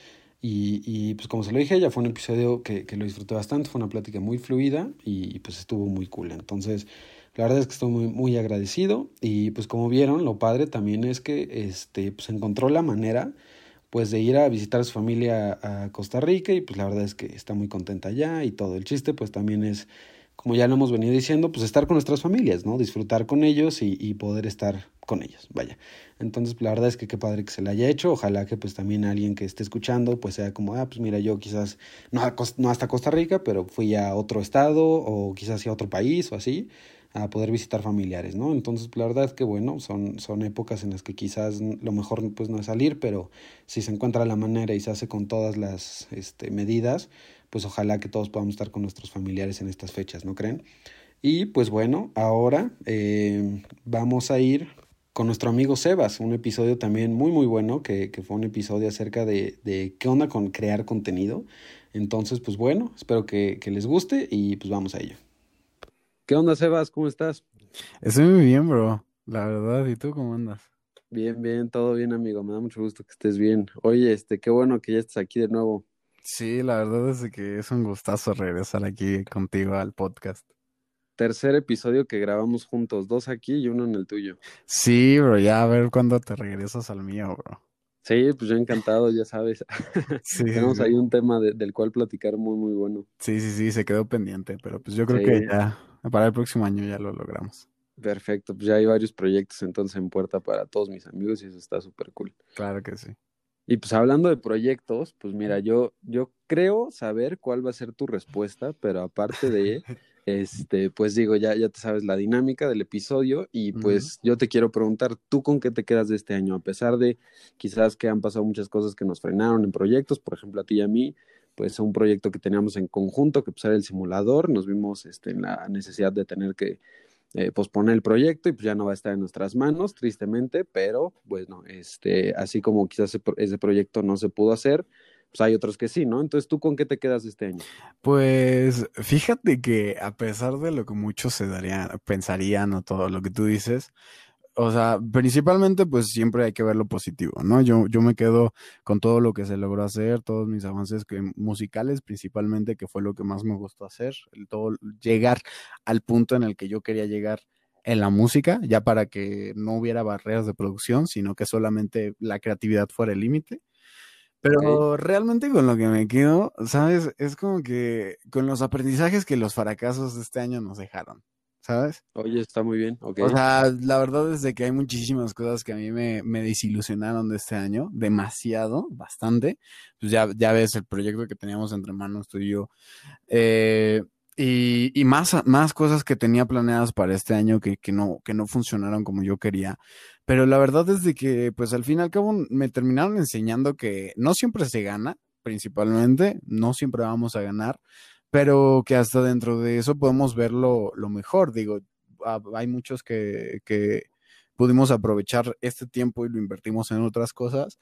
Y, y pues como se lo dije a ella, fue un episodio que, que lo disfruté bastante, fue una plática muy fluida y, pues estuvo muy cool. Entonces, la verdad es que estoy muy, muy agradecido y pues como vieron, lo padre también es que este, pues encontró la manera pues de ir a visitar a su familia a Costa Rica y pues la verdad es que está muy contenta allá y todo. El chiste pues también es, como ya lo hemos venido diciendo, pues estar con nuestras familias, ¿no? Disfrutar con ellos y, y poder estar con ellos, vaya. Entonces, la verdad es que qué padre que se la haya hecho. Ojalá que pues también alguien que esté escuchando pues sea como, ah, pues mira, yo quizás no, a no hasta Costa Rica, pero fui a otro estado o quizás a otro país o así a poder visitar familiares, ¿no? Entonces, la verdad es que bueno, son, son épocas en las que quizás lo mejor pues no es salir, pero si se encuentra la manera y se hace con todas las este, medidas, pues ojalá que todos podamos estar con nuestros familiares en estas fechas, ¿no creen? Y pues bueno, ahora eh, vamos a ir con nuestro amigo Sebas, un episodio también muy muy bueno, que, que fue un episodio acerca de, de qué onda con crear contenido. Entonces, pues bueno, espero que, que les guste y pues vamos a ello. ¿Qué onda, Sebas? ¿Cómo estás? Estoy muy bien, bro. La verdad, ¿y tú cómo andas? Bien, bien, todo bien, amigo. Me da mucho gusto que estés bien. Oye, este, qué bueno que ya estés aquí de nuevo. Sí, la verdad es que es un gustazo regresar aquí contigo al podcast. Tercer episodio que grabamos juntos, dos aquí y uno en el tuyo. Sí, bro, ya a ver cuándo te regresas al mío, bro. Sí, pues yo encantado, ya sabes. Sí, [LAUGHS] [LAUGHS] sí, Tenemos sí. ahí un tema de- del cual platicar muy, muy bueno. Sí, sí, sí, se quedó pendiente, pero pues yo creo Sí. que ya para el próximo año ya lo logramos. Perfecto, pues ya hay varios proyectos entonces en puerta para todos mis amigos y eso está súper cool. Claro que sí. Y pues hablando de proyectos, pues mira, yo, yo creo saber cuál va a ser tu respuesta, pero aparte de, [LAUGHS] este, pues digo, ya, ya te sabes la dinámica del episodio y pues yo te quiero preguntar, ¿tú con qué te quedas de este año? A pesar de quizás que han pasado muchas cosas que nos frenaron en proyectos, por ejemplo a ti y a mí, pues un proyecto que teníamos en conjunto, que pues era el simulador, nos vimos este, en la necesidad de tener que eh, posponer el proyecto y pues ya no va a estar en nuestras manos, tristemente, pero bueno, este, así como quizás ese, pro- ese proyecto no se pudo hacer, pues hay otros que sí, ¿no? Entonces, ¿tú con qué te quedas este año? Pues fíjate que a pesar de lo que muchos se darían, pensarían o todo lo que tú dices, o sea, principalmente pues siempre hay que ver lo positivo, ¿no? Yo, yo me quedo con todo lo que se logró hacer, todos mis avances que, musicales principalmente, que fue lo que más me gustó hacer, el todo llegar al punto en el que yo quería llegar en la música, ya para que no hubiera barreras de producción, sino que solamente la creatividad fuera el límite. Pero realmente con lo que me quedo, ¿sabes? Es como que con los aprendizajes que los fracasos de este año nos dejaron, ¿sabes? Oye, está muy bien, ok. O sea, la verdad es de que hay muchísimas cosas que a mí me, me desilusionaron de este año, demasiado, bastante. Pues ya, ya ves el proyecto que teníamos entre manos tú y yo. Eh, y, y más, más cosas que tenía planeadas para este año que, que no, que no funcionaron como yo quería. Pero la verdad es de que, pues al fin y al cabo, me terminaron enseñando que no siempre se gana, principalmente, no siempre vamos a ganar, pero que hasta dentro de eso podemos ver lo, lo mejor. Digo, hay muchos que, que pudimos aprovechar este tiempo y lo invertimos en otras cosas.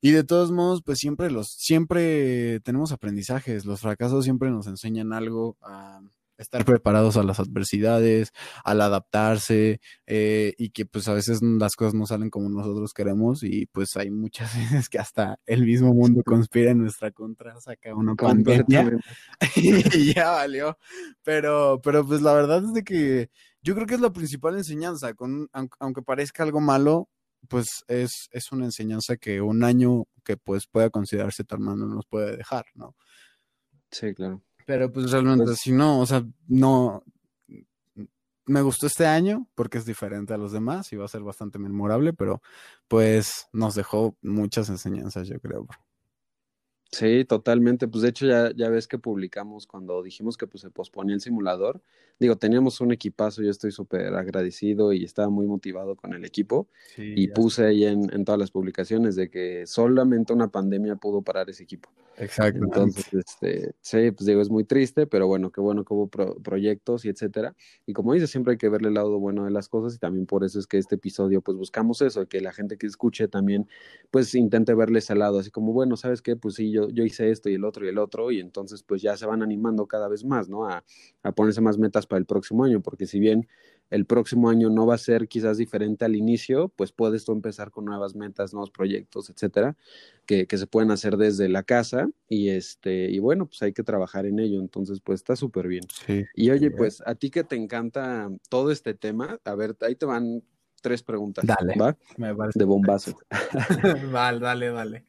Y de todos modos, pues siempre los, siempre tenemos aprendizajes. Los fracasos siempre nos enseñan algo a estar preparados a las adversidades, al adaptarse, eh, y que pues a veces las cosas no salen como nosotros queremos, y pues hay muchas [LAUGHS] veces que hasta el mismo mundo conspira en nuestra contra, saca una pandemia [LAUGHS] y ya valió. Pero, pero pues la verdad es de que yo creo que es la principal enseñanza, con, aunque, parezca algo malo, pues es, es una enseñanza que un año que pues pueda considerarse tan malo nos puede dejar, ¿no? Sí, claro. Pero pues realmente Pues- si no, o sea, no me gustó este año porque es diferente a los demás y va a ser bastante memorable, pero pues nos dejó muchas enseñanzas, yo creo. bro. Sí, totalmente. Pues de hecho ya, ya ves que publicamos cuando dijimos que pues se posponía el simulador. Digo, teníamos un equipazo, yo estoy súper agradecido y estaba muy motivado con el equipo. y ya puse ahí en, en todas las publicaciones de que solamente una pandemia pudo parar ese equipo. Exactamente. Entonces, este, sí, pues digo, es muy triste, pero bueno, qué bueno que hubo pro- proyectos y etcétera. Y como dices, siempre hay que verle el lado bueno de las cosas y también por eso es que este episodio, pues buscamos eso, que la gente que escuche también, pues intente verle ese lado, así como, bueno, ¿sabes qué? Pues sí, yo, yo hice esto y el otro y el otro, y entonces pues ya se van animando cada vez más, ¿no? A, a ponerse más metas para el próximo año, porque si bien el próximo año no va a ser quizás diferente al inicio, pues puedes tú empezar con nuevas metas, nuevos proyectos, etcétera, que, que se pueden hacer desde la casa y este, y bueno, pues hay que trabajar en ello, entonces pues está súper bien. Sí. Y oye, pues a ti que te encanta todo este tema, a ver, ahí te van tres preguntas, Dale. ¿va? Me parece. De bombazo. [LAUGHS] vale, dale, dale.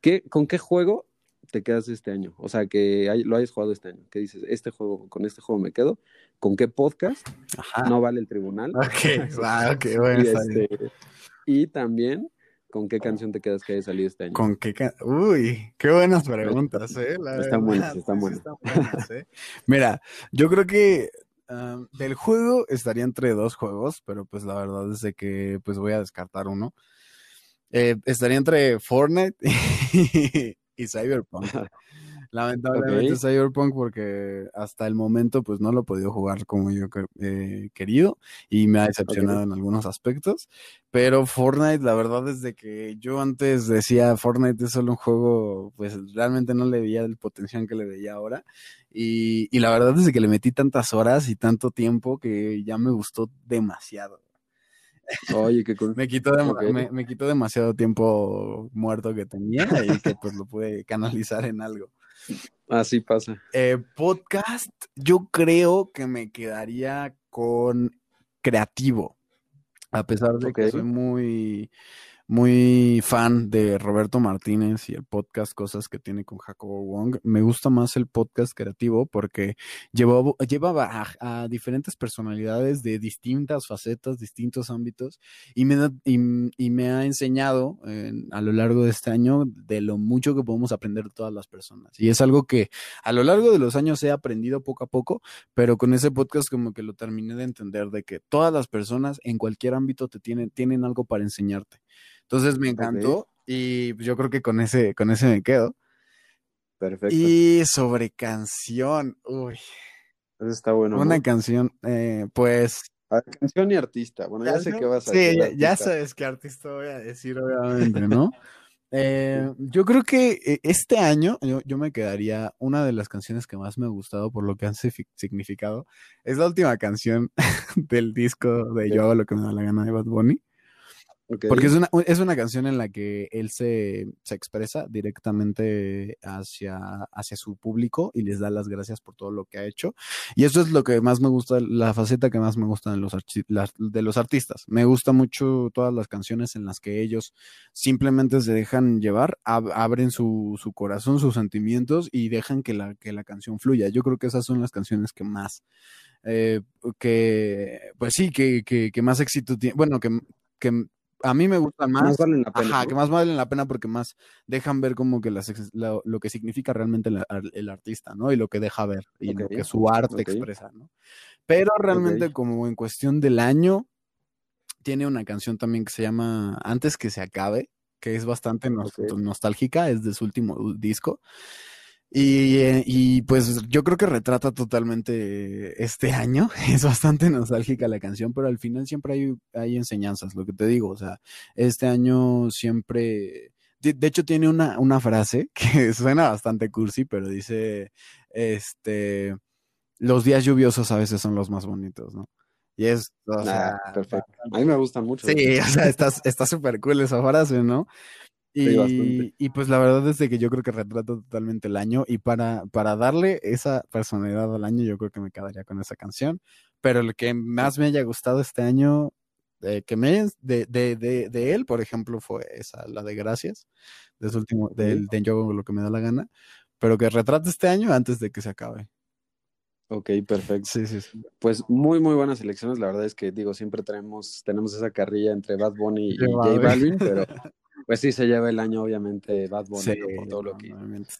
¿Qué, ¿Con qué juego te quedas este año? O sea, que hay- lo hayas jugado este año. ¿Qué dices? Este juego, con este juego me quedo. ¿Con qué podcast? Ajá. No vale el tribunal. Ok, [LAUGHS] va, ok, bueno, y, este, y también, ¿con qué canción te quedas que haya salido este año? ¿Con qué Uy, qué buenas preguntas, ¿eh? La Están buenas, están buenas. están buenas, ¿eh? Mira, yo creo que del juego estaría entre dos juegos, pero pues la verdad es de que pues voy a descartar uno. Eh, estaría entre Fortnite y, [LAUGHS] y Cyberpunk. [LAUGHS] Lamentablemente. Cyberpunk porque hasta el momento pues no lo he podido jugar como yo que- eh, querido y me ha decepcionado en algunos aspectos, pero Fortnite la verdad es de que yo antes decía Fortnite es solo un juego, pues realmente no le veía el potencial que le veía ahora y, y la verdad es de que le metí tantas horas y tanto tiempo que ya me gustó demasiado. Oye, qué cool. Me quitó, me, me quitó demasiado tiempo muerto que tenía y que pues lo pude canalizar en algo. Así pasa. Eh, podcast, yo creo que me quedaría con creativo. A pesar de que soy muy, muy fan de Roberto Martínez y el podcast Cosas que tiene con Jacobo Wong, me gusta más el podcast creativo porque llevó, llevaba a, diferentes personalidades de distintas facetas, distintos ámbitos y me, da- y, me ha enseñado en- a lo largo de este año de lo mucho que podemos aprender de todas las personas. Y es algo que a lo largo de los años he aprendido poco a poco, pero con ese podcast como que lo terminé de entender de que todas las personas en cualquier ámbito te tienen, tienen algo para enseñarte. Entonces me encantó y yo creo que con ese, con ese me quedo. Perfecto. Y sobre canción, uy, Eso está bueno. una ¿no? canción, eh, pues A ver, canción y artista. Bueno, ya sé que vas a Sí, decir. ya, ya sabes qué artista voy a decir, obviamente, ¿no? [LAUGHS] Eh, yo creo que eh, este año yo, yo me quedaría una de las canciones que más me ha gustado por lo que han signifi- significado. Es la última canción [LAUGHS] del disco de Yo hago lo que me da la gana de Bad Bunny. Ok. Porque es una, es una canción en la que él se, se expresa directamente hacia, hacia su público y les da las gracias por todo lo que ha hecho. Y eso es lo que más me gusta, la faceta que más me gusta de los, las- de los artistas. Me gusta mucho todas las canciones en las que ellos simplemente se dejan llevar, ab- abren su, su corazón, sus sentimientos y dejan que la, que la canción fluya. Yo creo que esas son las canciones que más eh, que, pues sí, que, que, que más éxito tiene, bueno, que, que a mí me gustan más. Más valen la pena, Ajá, ¿no? que más valen la pena porque más dejan ver como que las, lo, lo que significa realmente el, ar- el artista, ¿no? Y lo que deja ver y lo que su arte expresa, ¿no? Pero realmente como en cuestión del año, tiene una canción también que se llama Antes que se acabe, que es bastante nostálgica, es de su último disco. Y, eh, y pues yo creo que retrata totalmente este año. [LAUGHS] Es bastante nostálgica la canción, pero al final siempre hay, hay enseñanzas, lo que te digo. O sea, este año siempre. De, de hecho, tiene una, una frase [LAUGHS] que suena bastante cursi, pero dice: Este. Los días lluviosos a veces son los más bonitos, ¿no? Y es, o sea, Ah, perfecto. A mí me gustan mucho. Sí, o sea, está está súper cool esa frase, ¿no? Y, y pues la verdad es de que yo creo que retrata totalmente el año y para, para darle esa personalidad al año yo creo que me quedaría con esa canción. Pero lo que más me haya gustado este año, eh, que me de, de, de, de él, por ejemplo, fue esa, la de Gracias, de su último, del de Yo lo que me da la gana, pero que retrate este año antes de que se acabe. Ok, perfecto. Sí, sí, sí. Pues muy, muy buenas elecciones. La verdad es que, digo, siempre tenemos, tenemos esa carrilla entre Bad Bunny y J J. Balvin, pero [LAUGHS] pues sí se lleva el año, obviamente, Bad Bunny, Sí, ¿no? por todo lo que.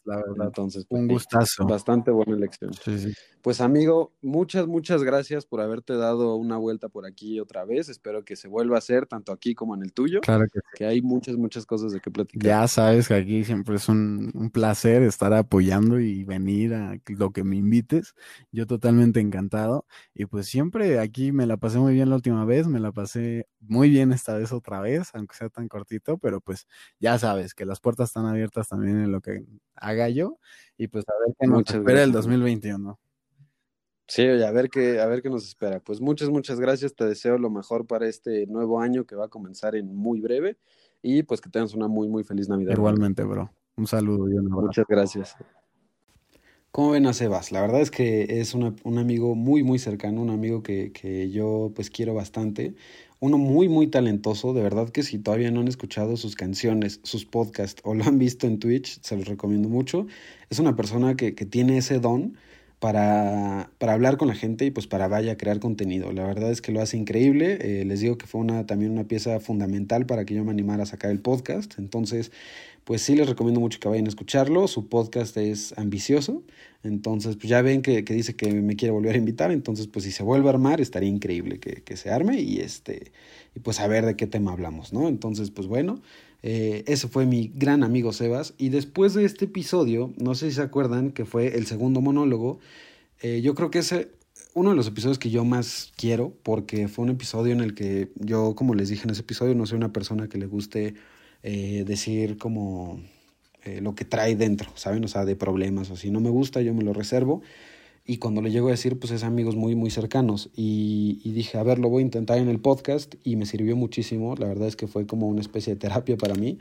la verdad. Entonces, pues, Un sí, gustazo. Bastante buena elección. Sí, sí. Pues amigo, muchas, muchas gracias por haberte dado una vuelta por aquí otra vez. Espero que se vuelva a hacer tanto aquí como en el tuyo, Claro que sí. que hay muchas, muchas cosas de qué platicar. Ya sabes que aquí siempre es un, un placer estar apoyando y venir a lo que me invites. Yo totalmente encantado. Y pues siempre aquí me la pasé muy bien la última vez, me la pasé muy bien esta vez otra vez, aunque sea tan cortito, pero pues ya sabes que las puertas están abiertas también en lo que haga yo. Y pues a ver qué nos Muchas espera el gracias. 2021. Sí, oye, a ver qué, a ver qué nos espera. Pues muchas, muchas gracias. Te deseo lo mejor para este nuevo año que va a comenzar en muy breve. Y pues que tengas una muy, muy feliz Navidad. Igualmente, bro. Un saludo y un abrazo. Muchas gracias. ¿Cómo ven a Sebas? La verdad es que es una- un amigo muy, muy cercano, un amigo que, que yo pues quiero bastante. Uno muy, muy talentoso. De verdad que si todavía no han escuchado sus canciones, sus podcasts o lo han visto en Twitch, se los recomiendo mucho. Es una persona que, que tiene ese don para, para hablar con la gente y pues para vaya a crear contenido. La verdad es que lo hace increíble. Eh, les digo que fue una, también una pieza fundamental para que yo me animara a sacar el podcast. Entonces, pues sí les recomiendo mucho que vayan a escucharlo. Su podcast es ambicioso. Entonces, pues ya ven que, que dice que me quiere volver a invitar. Entonces, pues si se vuelve a armar, estaría increíble que, que se arme y este, y pues a ver de qué tema hablamos, ¿no? Entonces, pues bueno, eh, ese fue mi gran amigo Sebas. Y después de este episodio, no sé si se acuerdan que fue el segundo monólogo, eh, yo creo que ese uno de los episodios que yo más quiero, porque fue un episodio en el que yo, como les dije en ese episodio, no soy una persona que le guste eh, decir como lo que trae dentro, ¿saben? O sea, de problemas o si no me gusta, yo me lo reservo. Y cuando le llego a decir, pues es amigos muy, muy cercanos. Y, dije, a ver, lo voy a intentar en el podcast y me sirvió muchísimo. La verdad es que fue como una especie de terapia para mí.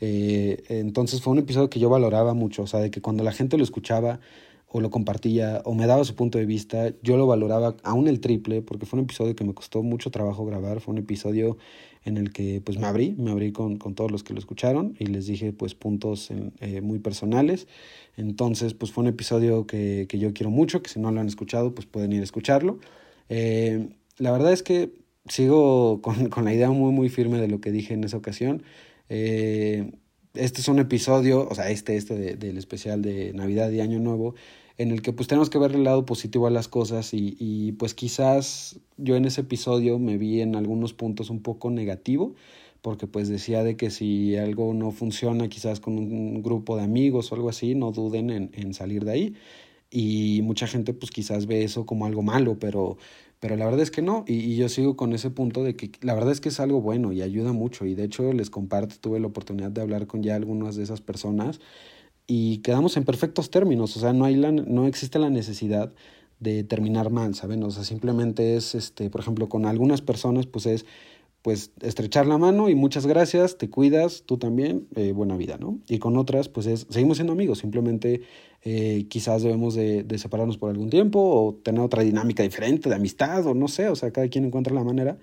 Eh, entonces fue un episodio que yo valoraba mucho, o sea, de que cuando la gente lo escuchaba o lo compartía o me daba su punto de vista, yo lo valoraba aún el triple, porque fue un episodio que me costó mucho trabajo grabar, fue un episodio en el que pues me abrí, me abrí con, con todos los que lo escucharon y les dije pues puntos en- eh, muy personales. Entonces pues fue un episodio que, que yo quiero mucho, que si no lo han escuchado pues pueden ir a escucharlo. Eh, la verdad es que sigo [LAUGHS] con, con la idea muy muy firme de lo que dije en esa ocasión. Eh, este es un episodio, o sea, este, este de- del especial de Navidad y Año Nuevo, en el que pues tenemos que ver el lado positivo a las cosas y, y pues quizás yo en ese episodio me vi en algunos puntos un poco negativo, porque pues decía de que si algo no funciona quizás con un grupo de amigos o algo así, no duden en, en salir de ahí. Y mucha gente pues quizás ve eso como algo malo, pero, pero la verdad es que no. Y, y yo sigo con ese punto de que la verdad es que es algo bueno y ayuda mucho. Y de hecho les comparto, tuve la oportunidad de hablar con ya algunas de esas personas y quedamos en perfectos términos. O sea, no, hay la, no existe la necesidad de terminar mal, ¿saben? O sea, simplemente es, este, por ejemplo, con algunas personas pues es pues estrechar la mano y muchas gracias, te cuidas, tú también, eh, buena vida, ¿no? Y con otras, pues es, seguimos siendo amigos, simplemente eh, quizás debemos de, separarnos por algún tiempo o tener otra dinámica diferente de amistad o no sé, o sea, cada quien encuentra la manera,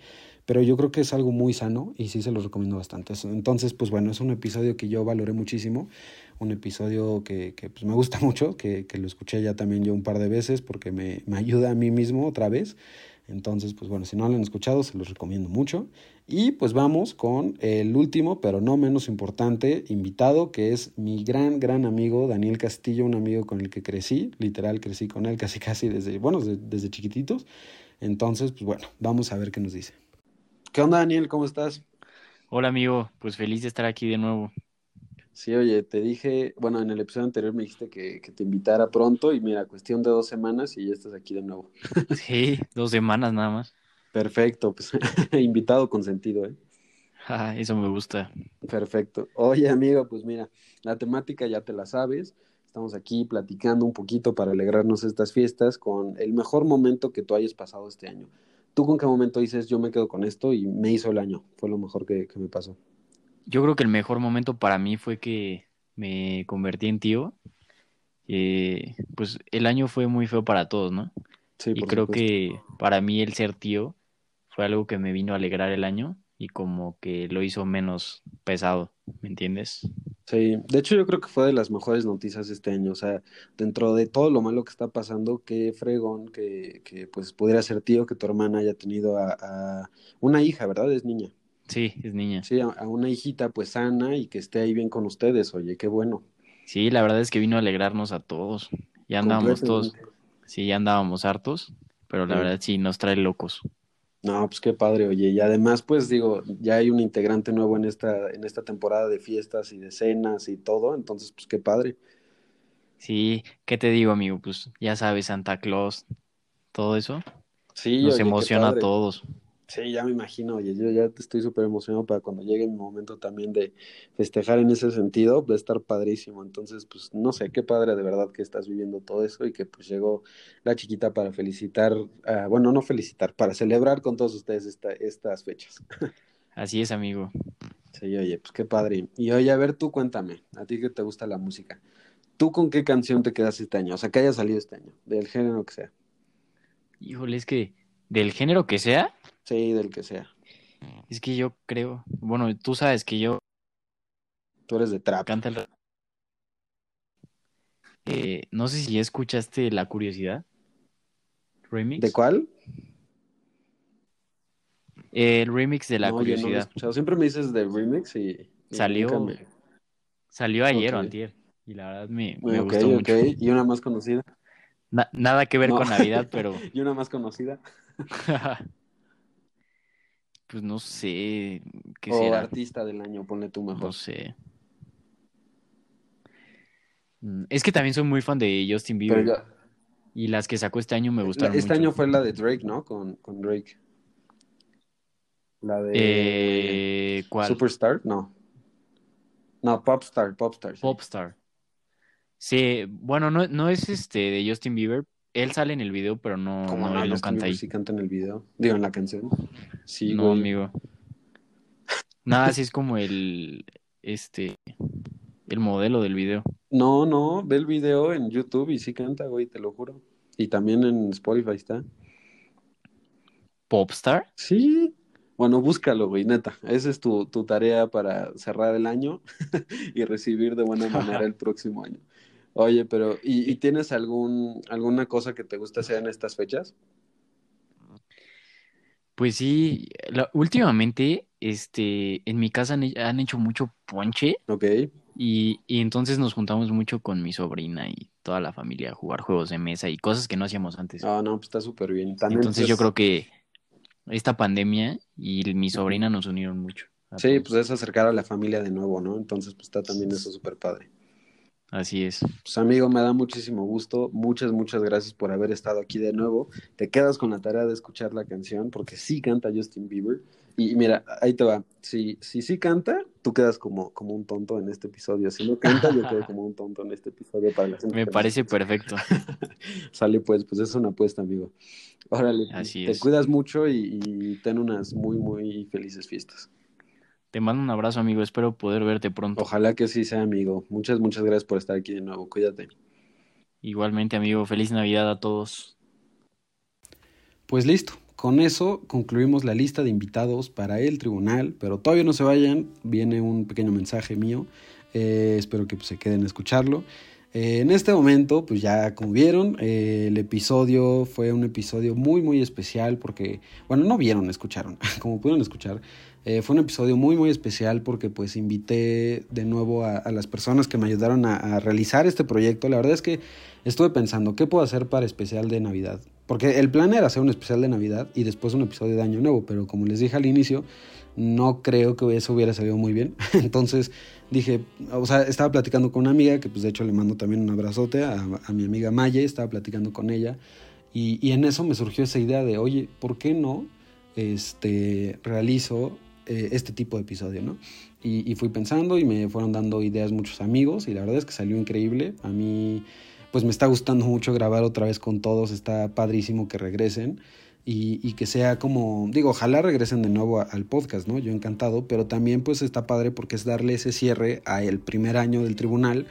pero yo creo que es algo muy sano y sí se lo recomiendo bastante. Entonces, pues bueno, es un episodio que yo valoré muchísimo, un episodio que, que pues me gusta [LAUGHS] mucho, que, que, lo escuché ya también yo un par de veces porque me, me ayuda a mí mismo otra vez. Entonces, pues bueno, si no lo han escuchado, se los recomiendo mucho. Y pues vamos con el último, pero no menos importante, invitado, que es mi gran, gran amigo Daniel Castillo, un amigo con el que crecí, literal crecí con él [LAUGHS] casi, casi desde, bueno, desde, desde chiquititos. Entonces, pues bueno, vamos a ver qué nos dice. ¿Qué onda, Daniel? ¿Cómo estás? Hola, amigo. Pues feliz de estar aquí de nuevo. Sí, oye, te dije, bueno, en el episodio anterior me dijiste que, que, te invitara pronto y mira, cuestión de dos semanas y ya estás aquí de nuevo. [LAUGHS] Sí, dos semanas nada más. Perfecto, pues [LAUGHS] invitado con sentido, ¿eh? Ah, eso me gusta. Perfecto. Oye, amigo, pues mira, la temática ya te la sabes. Estamos aquí platicando un poquito para alegrarnos estas fiestas con el mejor momento que tú hayas pasado este año. ¿Tú con qué momento dices, yo me quedo con esto y me hizo el año? Fue lo mejor que, que me pasó. Yo creo que el mejor momento para mí fue que me convertí en tío. Eh, pues el año fue muy feo para todos, ¿no? Sí, y creo supuesto. que para mí el ser tío fue algo que me vino a alegrar el año y como que lo hizo menos pesado, ¿me entiendes? Sí, de hecho yo creo que fue de las mejores noticias este año, o sea, dentro de todo lo malo que está pasando, qué fregón que, que pues pudiera ser tío, que tu hermana haya tenido a, a una hija, ¿verdad? Es niña. Sí, es niña. Sí, a, a, una hijita pues sana y que esté ahí bien con ustedes, oye, qué bueno. Sí, la verdad es que vino a alegrarnos a todos. Ya andábamos todos, sí, ya andábamos hartos, pero la sí. verdad sí nos trae locos. No, pues qué padre, oye, y además pues digo, ya hay un integrante nuevo en esta, en esta temporada de fiestas y de cenas y todo, entonces pues qué padre. Sí, ¿qué te digo, amigo? Pues ya sabes, Santa Claus, todo eso. Sí, nos oye, emociona a todos. Sí, ya me imagino, oye, yo ya estoy súper emocionado para cuando llegue mi momento también de festejar en ese sentido, va a estar padrísimo. Entonces, pues no sé, qué padre de verdad que estás viviendo todo eso y que pues llegó la chiquita para felicitar, uh, bueno, no felicitar, para celebrar con todos ustedes esta, estas fechas. [LAUGHS] Así es, amigo. Sí, oye, pues qué padre. Y oye, a ver, tú cuéntame, a ti que te gusta la música, ¿tú con qué canción te quedas este año? O sea, que haya salido este año, del género que sea. Híjole, es que del género que sea. Sí, del que sea. Es que yo creo, bueno, tú sabes que yo. Tú eres de trap. Canta el. Eh, no sé si ya escuchaste La Curiosidad. Remix. ¿De cuál? El remix de La no, Curiosidad. Yo no lo he escuchado. Siempre me dices de remix y. y salió. Me... Salió ayer okay. o antier. Y la verdad me, me okay, gustó okay. mucho. ¿Y una más conocida? Na nada que ver no. con Navidad, pero. [LAUGHS] ¿Y una más conocida? [LAUGHS] pues no sé. ¿qué o será? artista del año, ponle tú mejor. No sé. Mm, Es que también soy muy fan de Justin Bieber. Ya... Y las que sacó este año me gustaron Este mucho. año fue la de Drake, ¿no? Con, con Drake. La de. Eh, ¿Cuál? Superstar, no. No, Popstar, Popstar. Sí. Popstar. Sí, bueno, no, no es este de Justin Bieber. Él sale en el video, pero no, ¿Cómo no, no, él no canta ahí. Sí canta en el video. Digo, en la canción. Sí, no, güey. amigo. [LAUGHS] Nada, sí es como el. Este. El modelo del video. No, no, ve el video en YouTube y sí canta, güey, te lo juro. Y también en Spotify está. ¿Popstar? Sí. Bueno, búscalo, güey, neta. Esa es tu, tu tarea para cerrar el año [LAUGHS] y recibir de buena manera [LAUGHS] el próximo año. Oye, pero ¿y, y tienes algún alguna cosa que te gusta hacer en estas fechas? Pues sí, la, últimamente, este, en mi casa han, han hecho mucho ponche. Ok. Y, y, entonces nos juntamos mucho con mi sobrina y toda la familia a jugar juegos de mesa y cosas que no hacíamos antes. Ah, no, pues está súper bien. También entonces pues... yo creo que esta pandemia y mi sobrina nos unieron mucho. Sí, pues es acercar a la familia de nuevo, ¿no? Entonces pues está también eso súper padre. Así es. Pues amigo, me da muchísimo gusto. Muchas, muchas gracias por haber estado aquí de nuevo. Te quedas con la tarea de escuchar la canción porque sí canta Justin Bieber. Y mira, ahí te va. Si sí si, si canta, tú quedas como, como un tonto en este episodio. Si no canta, yo quedo como un tonto en este episodio para la gente. Me parece perfecto. [LAUGHS] Sale pues, pues es una apuesta, amigo. Órale, Así te es. cuidas mucho y, y ten unas muy, muy felices fiestas. Te mando un abrazo, amigo. Espero poder verte pronto. Ojalá que sí sea, amigo. Muchas, muchas gracias por estar aquí de nuevo. Cuídate. Igualmente, amigo. Feliz Navidad a todos. Pues listo. con eso concluimos la lista de invitados para el tribunal, pero todavía no se vayan, viene un pequeño mensaje mío, eh, espero que pues, se queden a escucharlo. Eh, en este momento, pues ya como vieron, eh, el episodio fue un episodio muy, muy especial porque, bueno, no vieron, escucharon, [LAUGHS] como pudieron escuchar, eh, fue un episodio muy, muy especial porque pues invité de nuevo a, las personas que me ayudaron a, realizar este proyecto. La verdad es que estuve pensando, ¿qué puedo hacer para especial de Navidad? Porque el plan era hacer un especial de Navidad y después un episodio de Año Nuevo, pero como les dije al inicio, no creo que eso hubiera salido muy bien. [LAUGHS] Entonces dije, o sea, estaba platicando con una amiga, que pues de hecho le mando también un abrazote a, a mi amiga Maye, estaba platicando con ella y, y, en eso me surgió esa idea de, oye, ¿por qué no este, realizo eh, este tipo de episodio, ¿no? Y, y, fui pensando y me fueron dando ideas muchos amigos y la verdad es que salió increíble. A mí pues me está gustando mucho grabar otra vez con todos, está padrísimo que regresen. Y, y, que sea como, digo, ojalá regresen de nuevo a, al podcast, ¿no? Yo encantado, pero también pues está padre porque es darle ese cierre a el primer año del tribunal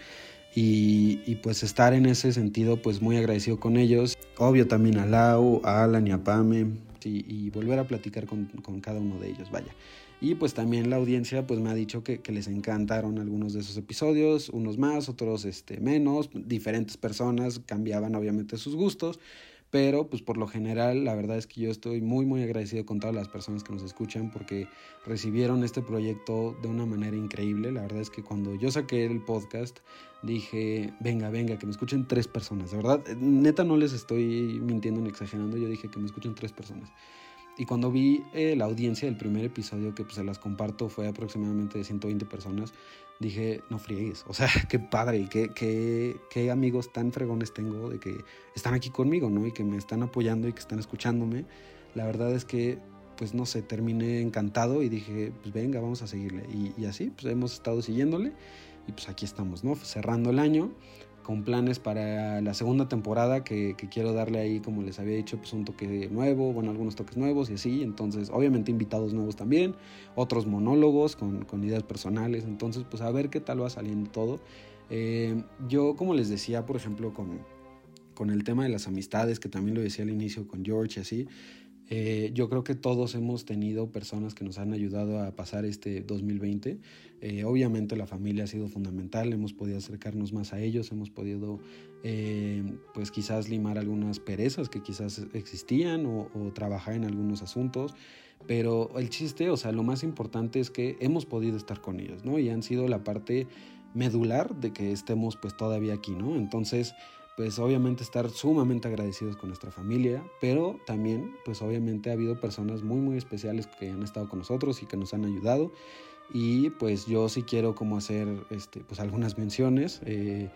y, y, pues estar en ese sentido pues muy agradecido con ellos. Obvio también a Lau, a Alan y a Pame y, y volver a platicar con, con, cada uno de ellos, vaya. Y pues también la audiencia pues me ha dicho que, les encantaron algunos de esos episodios, unos más, otros este, menos, diferentes personas cambiaban obviamente sus gustos pero pues por lo general la verdad es que yo estoy muy muy agradecido con todas las personas que nos escuchan porque recibieron este proyecto de una manera increíble. La verdad es que cuando yo saqué el podcast dije, venga, venga, que me escuchen tres personas. De verdad, neta no les estoy mintiendo ni exagerando, yo dije que me escuchen tres personas. Y cuando vi eh, la audiencia del primer episodio, que pues se las comparto, fue aproximadamente de 120 personas, dije, no friegues, o sea, [LAUGHS] qué padre qué, qué, qué, amigos tan fregones tengo de que están aquí conmigo, ¿no? Y que me están apoyando y que están escuchándome. La verdad es que, pues no sé, terminé encantado y dije, pues venga, vamos a seguirle. Y, y así, pues hemos estado siguiéndole y pues aquí estamos, ¿no? Cerrando el año con planes para la segunda temporada que, quiero darle ahí, como les había dicho, pues un toque nuevo, bueno, algunos toques nuevos y así, entonces obviamente invitados nuevos también, otros monólogos con, con ideas personales, entonces pues a ver qué tal va saliendo todo. Eh, yo como les decía, por ejemplo, con, con el tema de las amistades, que también lo decía al inicio con George y así, eh, yo creo que todos hemos tenido personas que nos han ayudado a pasar este 2020. Eh, obviamente la familia ha sido fundamental, hemos podido acercarnos más a ellos, hemos podido eh, pues quizás limar algunas perezas que quizás existían o, o, trabajar en algunos asuntos. Pero el chiste, o sea, lo más importante es que hemos podido estar con ellos, ¿no? Y han sido la parte medular de que estemos pues todavía aquí, ¿no? Entonces pues obviamente estar sumamente agradecidos con nuestra familia, pero también pues obviamente ha habido personas muy muy especiales que han estado con nosotros y que nos han ayudado y pues yo sí quiero como hacer este, pues algunas menciones. Eh,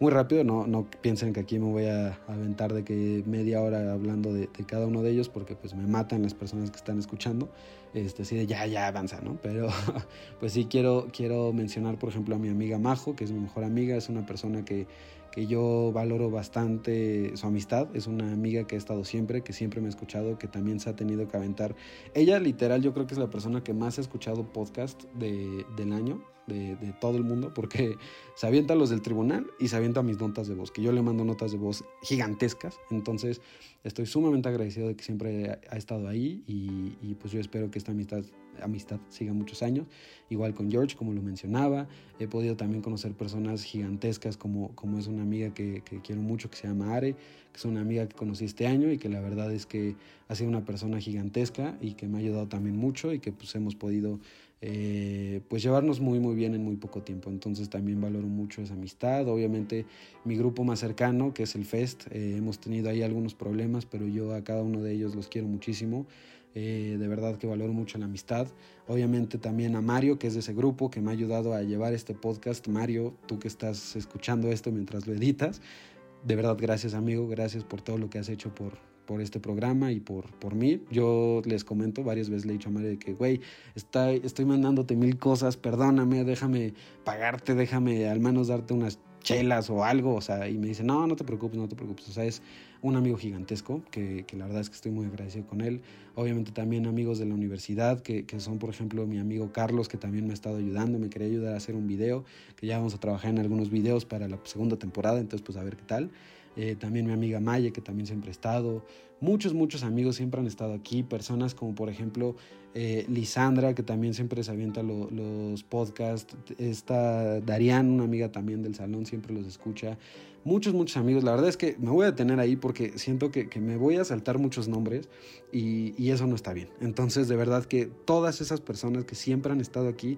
muy rápido, no, no piensen que aquí me voy a aventar de que media hora hablando de, cada uno de ellos porque pues me matan las personas que están escuchando, este, así de ya, ya avanza, ¿no? Pero [LAUGHS] pues sí quiero, quiero mencionar por ejemplo a mi amiga Majo, que es mi mejor amiga, es una persona que que yo valoro bastante su amistad. Es una amiga que ha estado siempre, que siempre me ha escuchado, que también se ha tenido que aventar. Ella literal yo creo que es la persona que más ha escuchado podcast de, del año, de, de, todo el mundo, porque se avienta los del tribunal y se avienta mis notas de voz, que yo le mando notas de voz gigantescas. Entonces estoy sumamente agradecido de que siempre ha, estado ahí y, y pues yo espero que esta amistad amistad siga muchos años. Igual con George, como lo mencionaba, he podido también conocer personas gigantescas como, como es una amiga que, que, quiero mucho que se llama Are, que es una amiga que conocí este año y que la verdad es que ha sido una persona gigantesca y que me ha ayudado también mucho y que pues hemos podido eh, pues llevarnos muy muy bien en muy poco tiempo. Entonces también valoro mucho esa amistad. Obviamente mi grupo más cercano, que es el Fest, eh, hemos tenido ahí algunos problemas, pero yo a cada uno de ellos los quiero muchísimo. Eh, de verdad que valoro mucho la amistad. Obviamente también a Mario, que es de ese grupo, que me ha ayudado a llevar este podcast. Mario, tú que estás escuchando esto mientras lo editas, de verdad gracias amigo, gracias por todo lo que has hecho por, por este programa y por, por mí. Yo les comento, varias veces le he dicho a Mario que, güey, estoy mandándote mil cosas, perdóname, déjame pagarte, déjame al menos darte unas chelas o algo, o sea, y me dice, no, no te preocupes, no te preocupes, o sea, es un amigo gigantesco, que, que la verdad es que estoy muy agradecido con él, obviamente también amigos de la universidad, que, que, son por ejemplo mi amigo Carlos, que también me ha estado ayudando, me quería ayudar a hacer un video, que ya vamos a trabajar en algunos videos para la segunda temporada, entonces pues a ver qué tal. Eh, también mi amiga Maya, que también siempre ha estado, Muchos, muchos amigos siempre han estado aquí, personas como por ejemplo eh, Lisandra, que también siempre se avienta lo- los podcasts, está Darian, una amiga también del salón, siempre los escucha. Muchos, muchos amigos, la verdad es que me voy a detener ahí porque siento que, que me voy a saltar muchos nombres y, y eso no está bien. Entonces, de verdad que todas esas personas que siempre han estado aquí,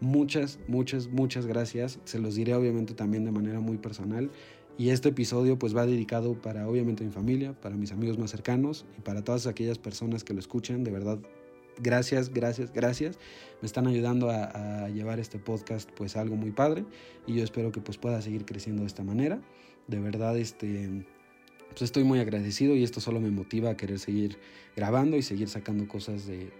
muchas, muchas, muchas gracias. Se los diré obviamente también de manera muy personal. Y este episodio pues va dedicado para obviamente mi familia, para mis amigos más cercanos y para todas aquellas personas que lo escuchan. De verdad, gracias, gracias, gracias. Me están ayudando a, llevar este podcast pues algo muy padre y yo espero que pues pueda seguir creciendo de esta manera. De verdad, este, pues estoy muy agradecido y esto solo me motiva a querer seguir grabando y seguir sacando cosas de,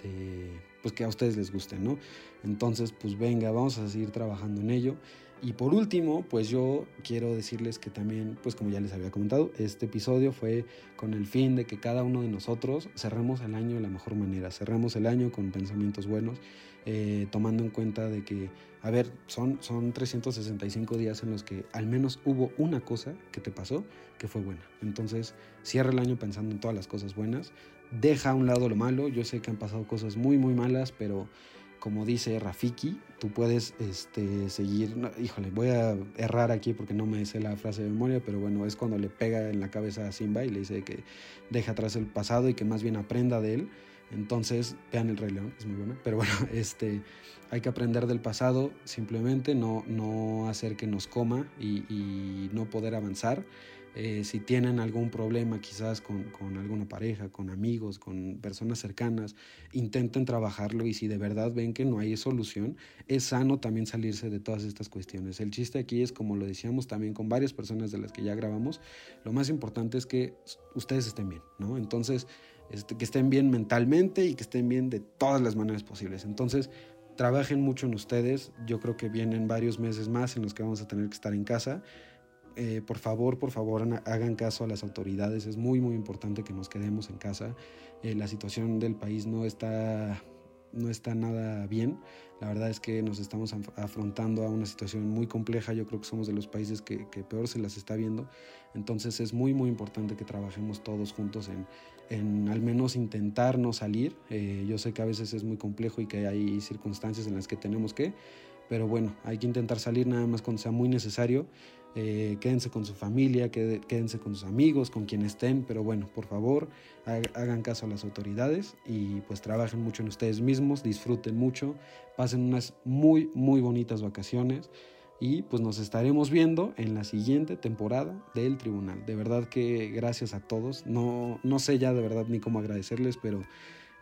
pues que a ustedes les gusten, ¿no? Entonces, pues venga, vamos a seguir trabajando en ello. Y por último, pues yo quiero decirles que también, pues como ya les había comentado, este episodio fue con el fin de que cada uno de nosotros cerremos el año de la mejor manera, cerremos el año con pensamientos buenos, eh, tomando en cuenta de que, a ver, son, son 365 días en los que al menos hubo una cosa que te pasó que fue buena. Entonces, cierra el año pensando en todas las cosas buenas, deja a un lado lo malo, yo sé que han pasado cosas muy, muy malas, pero como dice Rafiki, tú puedes este, seguir, no, híjole, voy a errar aquí porque no me sé la frase de memoria, pero bueno, es cuando le pega en la cabeza a Simba y le dice que deja atrás el pasado y que más bien aprenda de él. Entonces, vean el Rey León, es muy bueno, pero bueno, [LAUGHS] este, hay que aprender del pasado, simplemente no, no hacer que nos coma y, y no poder avanzar. Eh, si tienen algún problema quizás con, alguna pareja, con amigos, con personas cercanas, intenten trabajarlo y si de verdad ven que no hay solución, es sano también salirse de todas estas cuestiones. El chiste aquí es, como lo decíamos también con varias personas de las que ya grabamos, lo más importante es que ustedes estén bien, ¿no? Entonces, este, que estén bien mentalmente y que estén bien de todas las maneras posibles. Entonces, trabajen mucho en ustedes. Yo creo que vienen varios meses más en los que vamos a tener que estar en casa. Eh, por favor, por favor, hagan caso a las autoridades. Es muy, muy importante que nos quedemos en casa. Eh, la situación del país no está, no está nada bien. La verdad es que nos estamos afrontando a una situación muy compleja. Yo creo que somos de los países que, que peor se las está viendo. Entonces es muy, muy importante que trabajemos todos juntos en, en al menos intentar no salir. Eh, yo sé que a veces es muy complejo y que hay circunstancias en las que tenemos que, pero bueno, hay que intentar salir nada más cuando sea muy necesario. Eh, quédense con su familia, quédense con sus amigos, con quien estén, pero bueno, por favor, hagan caso a las autoridades y pues trabajen mucho en ustedes mismos, disfruten mucho, pasen unas muy, muy bonitas vacaciones y pues nos estaremos viendo en la siguiente temporada del tribunal. De verdad que gracias a todos, no, no sé ya de verdad ni cómo agradecerles, pero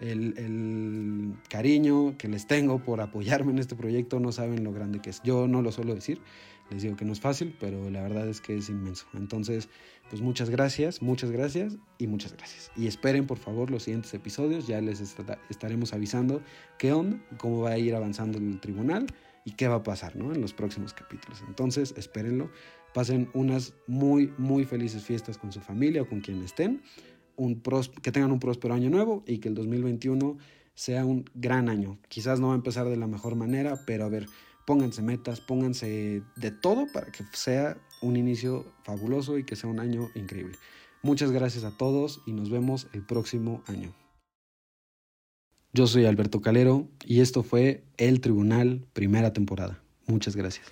el, el, cariño que les tengo por apoyarme en este proyecto no saben lo grande que es. Yo no lo suelo decir, les digo que no es fácil, pero la verdad es que es inmenso. Entonces, pues muchas gracias, muchas gracias y muchas gracias. Y esperen por favor los siguientes episodios, ya les estaremos avisando qué onda, cómo va a ir avanzando el tribunal y qué va a pasar ¿no? en los próximos capítulos. Entonces, espérenlo, pasen unas muy, muy felices fiestas con su familia o con quien estén, un que tengan un próspero año nuevo y que el 2021 sea un gran año. Quizás no va a empezar de la mejor manera, pero a ver, pónganse metas, pónganse de todo para que sea un inicio fabuloso y que sea un año increíble. Muchas gracias a todos y nos vemos el próximo año. Yo soy Alberto Calero y esto fue El Tribunal, primera temporada. Muchas gracias.